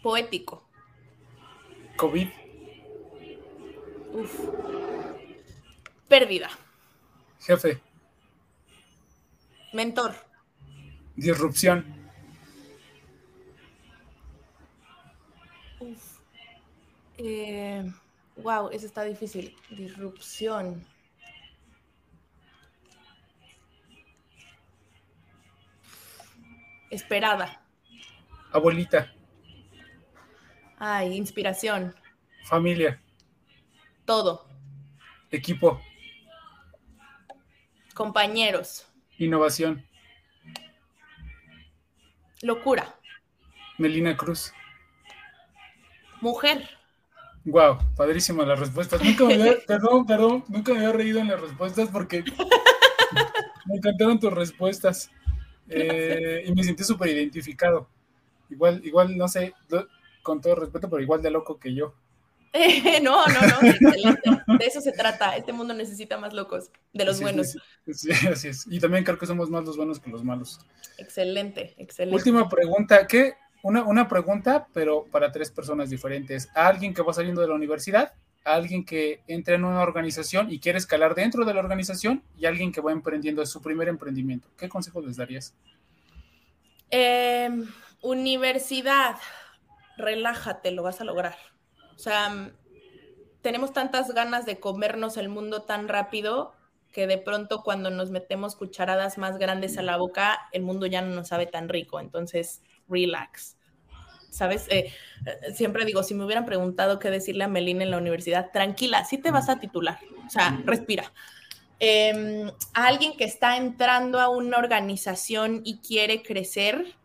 Poético. COVID. Uf. Pérdida. Jefe. Mentor. Disrupción. Uf. Eh, wow, eso está difícil. Disrupción. Esperada. Abuelita. Ay, inspiración. Familia. Todo. Equipo. Compañeros. Innovación. Locura. Melina Cruz. Mujer. Wow, padrísimas las respuestas. Nunca me había, perdón, perdón, nunca me había reído en las respuestas porque me encantaron tus respuestas. Eh, y me sentí súper identificado. Igual, igual, no sé, con todo respeto, pero igual de loco que yo. no, no, no, excelente. De eso se trata. Este mundo necesita más locos, de los buenos. Sí, así es. Y también creo que somos más los buenos que los malos. Excelente, excelente. Última pregunta, ¿qué? Una, una pregunta, pero para tres personas diferentes. A alguien que va saliendo de la universidad, a alguien que entra en una organización y quiere escalar dentro de la organización y a alguien que va emprendiendo su primer emprendimiento. ¿Qué consejos les darías? Eh, universidad, relájate, lo vas a lograr. O sea, tenemos tantas ganas de comernos el mundo tan rápido que de pronto cuando nos metemos cucharadas más grandes a la boca, el mundo ya no nos sabe tan rico. Entonces, relax. ¿Sabes? Eh, eh, siempre digo, si me hubieran preguntado qué decirle a Melina en la universidad, tranquila, sí te vas a titular. O sea, respira. Em, a alguien que está entrando a una organización y quiere crecer,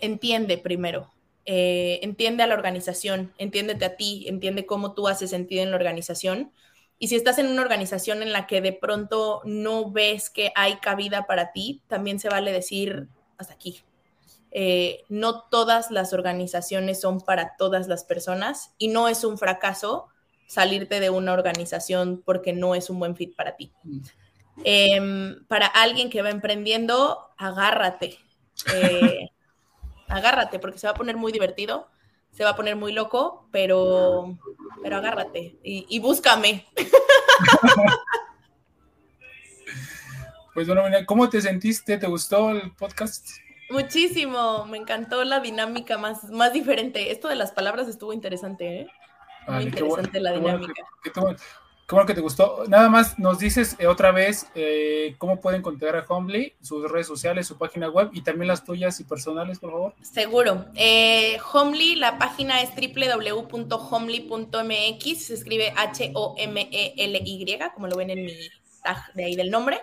entiende primero. Eh, entiende a la organización, entiéndete a ti, entiende cómo tú haces sentido en la organización. Y si estás en una organización en la que de pronto no ves que hay cabida para ti, también se vale decir hasta aquí. Eh, no todas las organizaciones son para todas las personas y no es un fracaso salirte de una organización porque no es un buen fit para ti. Em, para alguien que va emprendiendo, agárrate. Agárrate porque se va a poner muy divertido, se va a poner muy loco, pero, pero agárrate y, y búscame. Pues bueno, ¿cómo te sentiste? ¿Te gustó el podcast? Muchísimo, me encantó la dinámica más, más diferente. Esto de las palabras estuvo interesante, ¿eh? Muy interesante la dinámica. qué, bueno que te gustó. Nada más nos dices eh, otra vez eh, cómo pueden contactar a Homely, sus redes sociales, su página web y también las tuyas y personales, por favor. Seguro. Eh, Homely, la página es www.homely.mx, se escribe H-O-M-E-L-Y, como lo ven en mi tag de ahí del nombre.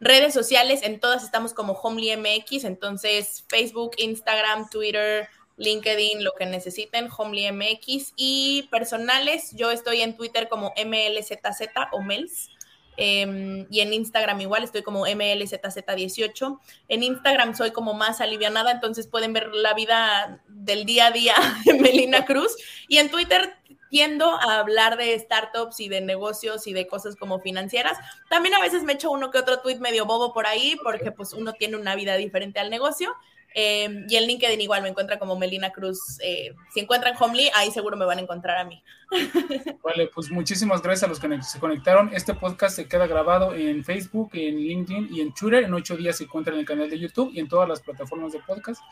Redes sociales, en todas estamos como Homely MX, entonces Facebook, Instagram, Twitter, LinkedIn, lo que necesiten, Homely MX y personales, yo estoy en Twitter como MLZZ o MELS. Em, y en Instagram igual estoy como MLZZ18. En Instagram soy como más alivianada, entonces pueden ver la vida del día a día de Melina Cruz. Y en Twitter tiendo a hablar de startups y de negocios y de cosas como financieras. También a veces me echo uno que otro tweet medio bobo por ahí porque pues uno tiene una vida diferente al negocio. Eh, y en LinkedIn igual me encuentra como Melina Cruz. Eh, si encuentran Homely, ahí seguro me van a encontrar a mí. Vale, pues muchísimas gracias a los que se conectaron. Este podcast se queda grabado en Facebook, en LinkedIn y en Twitter. En ocho días se encuentra en el canal de YouTube y en todas las plataformas de podcast.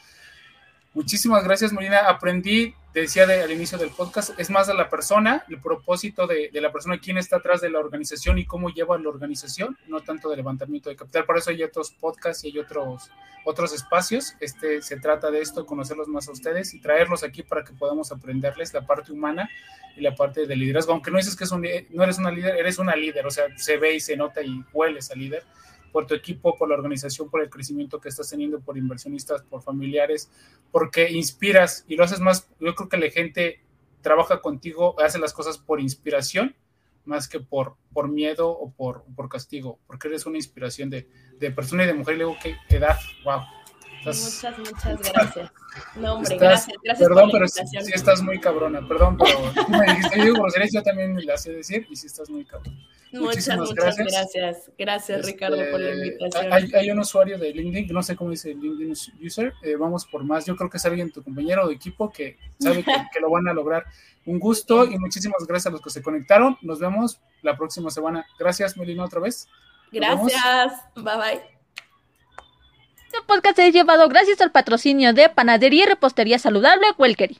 Muchísimas gracias, Molina. Aprendí, decía al inicio del podcast, es más de la persona, el propósito de, la persona, quién está atrás de la organización y cómo lleva la organización, no tanto de levantamiento de capital. Por eso hay otros podcasts y hay otros, otros espacios. Este se trata de esto, conocerlos más a ustedes y traerlos aquí para que podamos aprenderles la parte humana y la parte de liderazgo. Aunque no dices que es un, no eres una líder, eres una líder, o sea, se ve y se nota y huele esa líder por tu equipo, por la organización, por el crecimiento que estás teniendo, por inversionistas, por familiares, porque inspiras y lo haces más. Yo creo que la gente trabaja contigo, hace las cosas por inspiración más que por, por miedo o por, por castigo, porque eres una inspiración de, de persona y de mujer. Y luego, ¿qué edad? ¡Wow! Muchas, muchas gracias. No, hombre, gracias, gracias. Perdón, pero sí, estás muy cabrona, perdón, pero tú me dijiste, yo digo yo también me la sé decir y sí estás muy cabrona. Muchas, muchas gracias. Gracias, Ricardo, por la este, invitación. Hay, hay, un usuario de LinkedIn, no sé cómo dice LinkedIn User, eh, vamos por más. Yo creo que es alguien, tu compañero de equipo, que sabe que, que, lo van a lograr. Un gusto y muchísimas gracias a los que se conectaron. Nos vemos la próxima semana. Gracias, Melina, otra vez. Gracias. Bye bye. Este podcast es llevado gracias al patrocinio de Panadería y Repostería Saludable Welkery.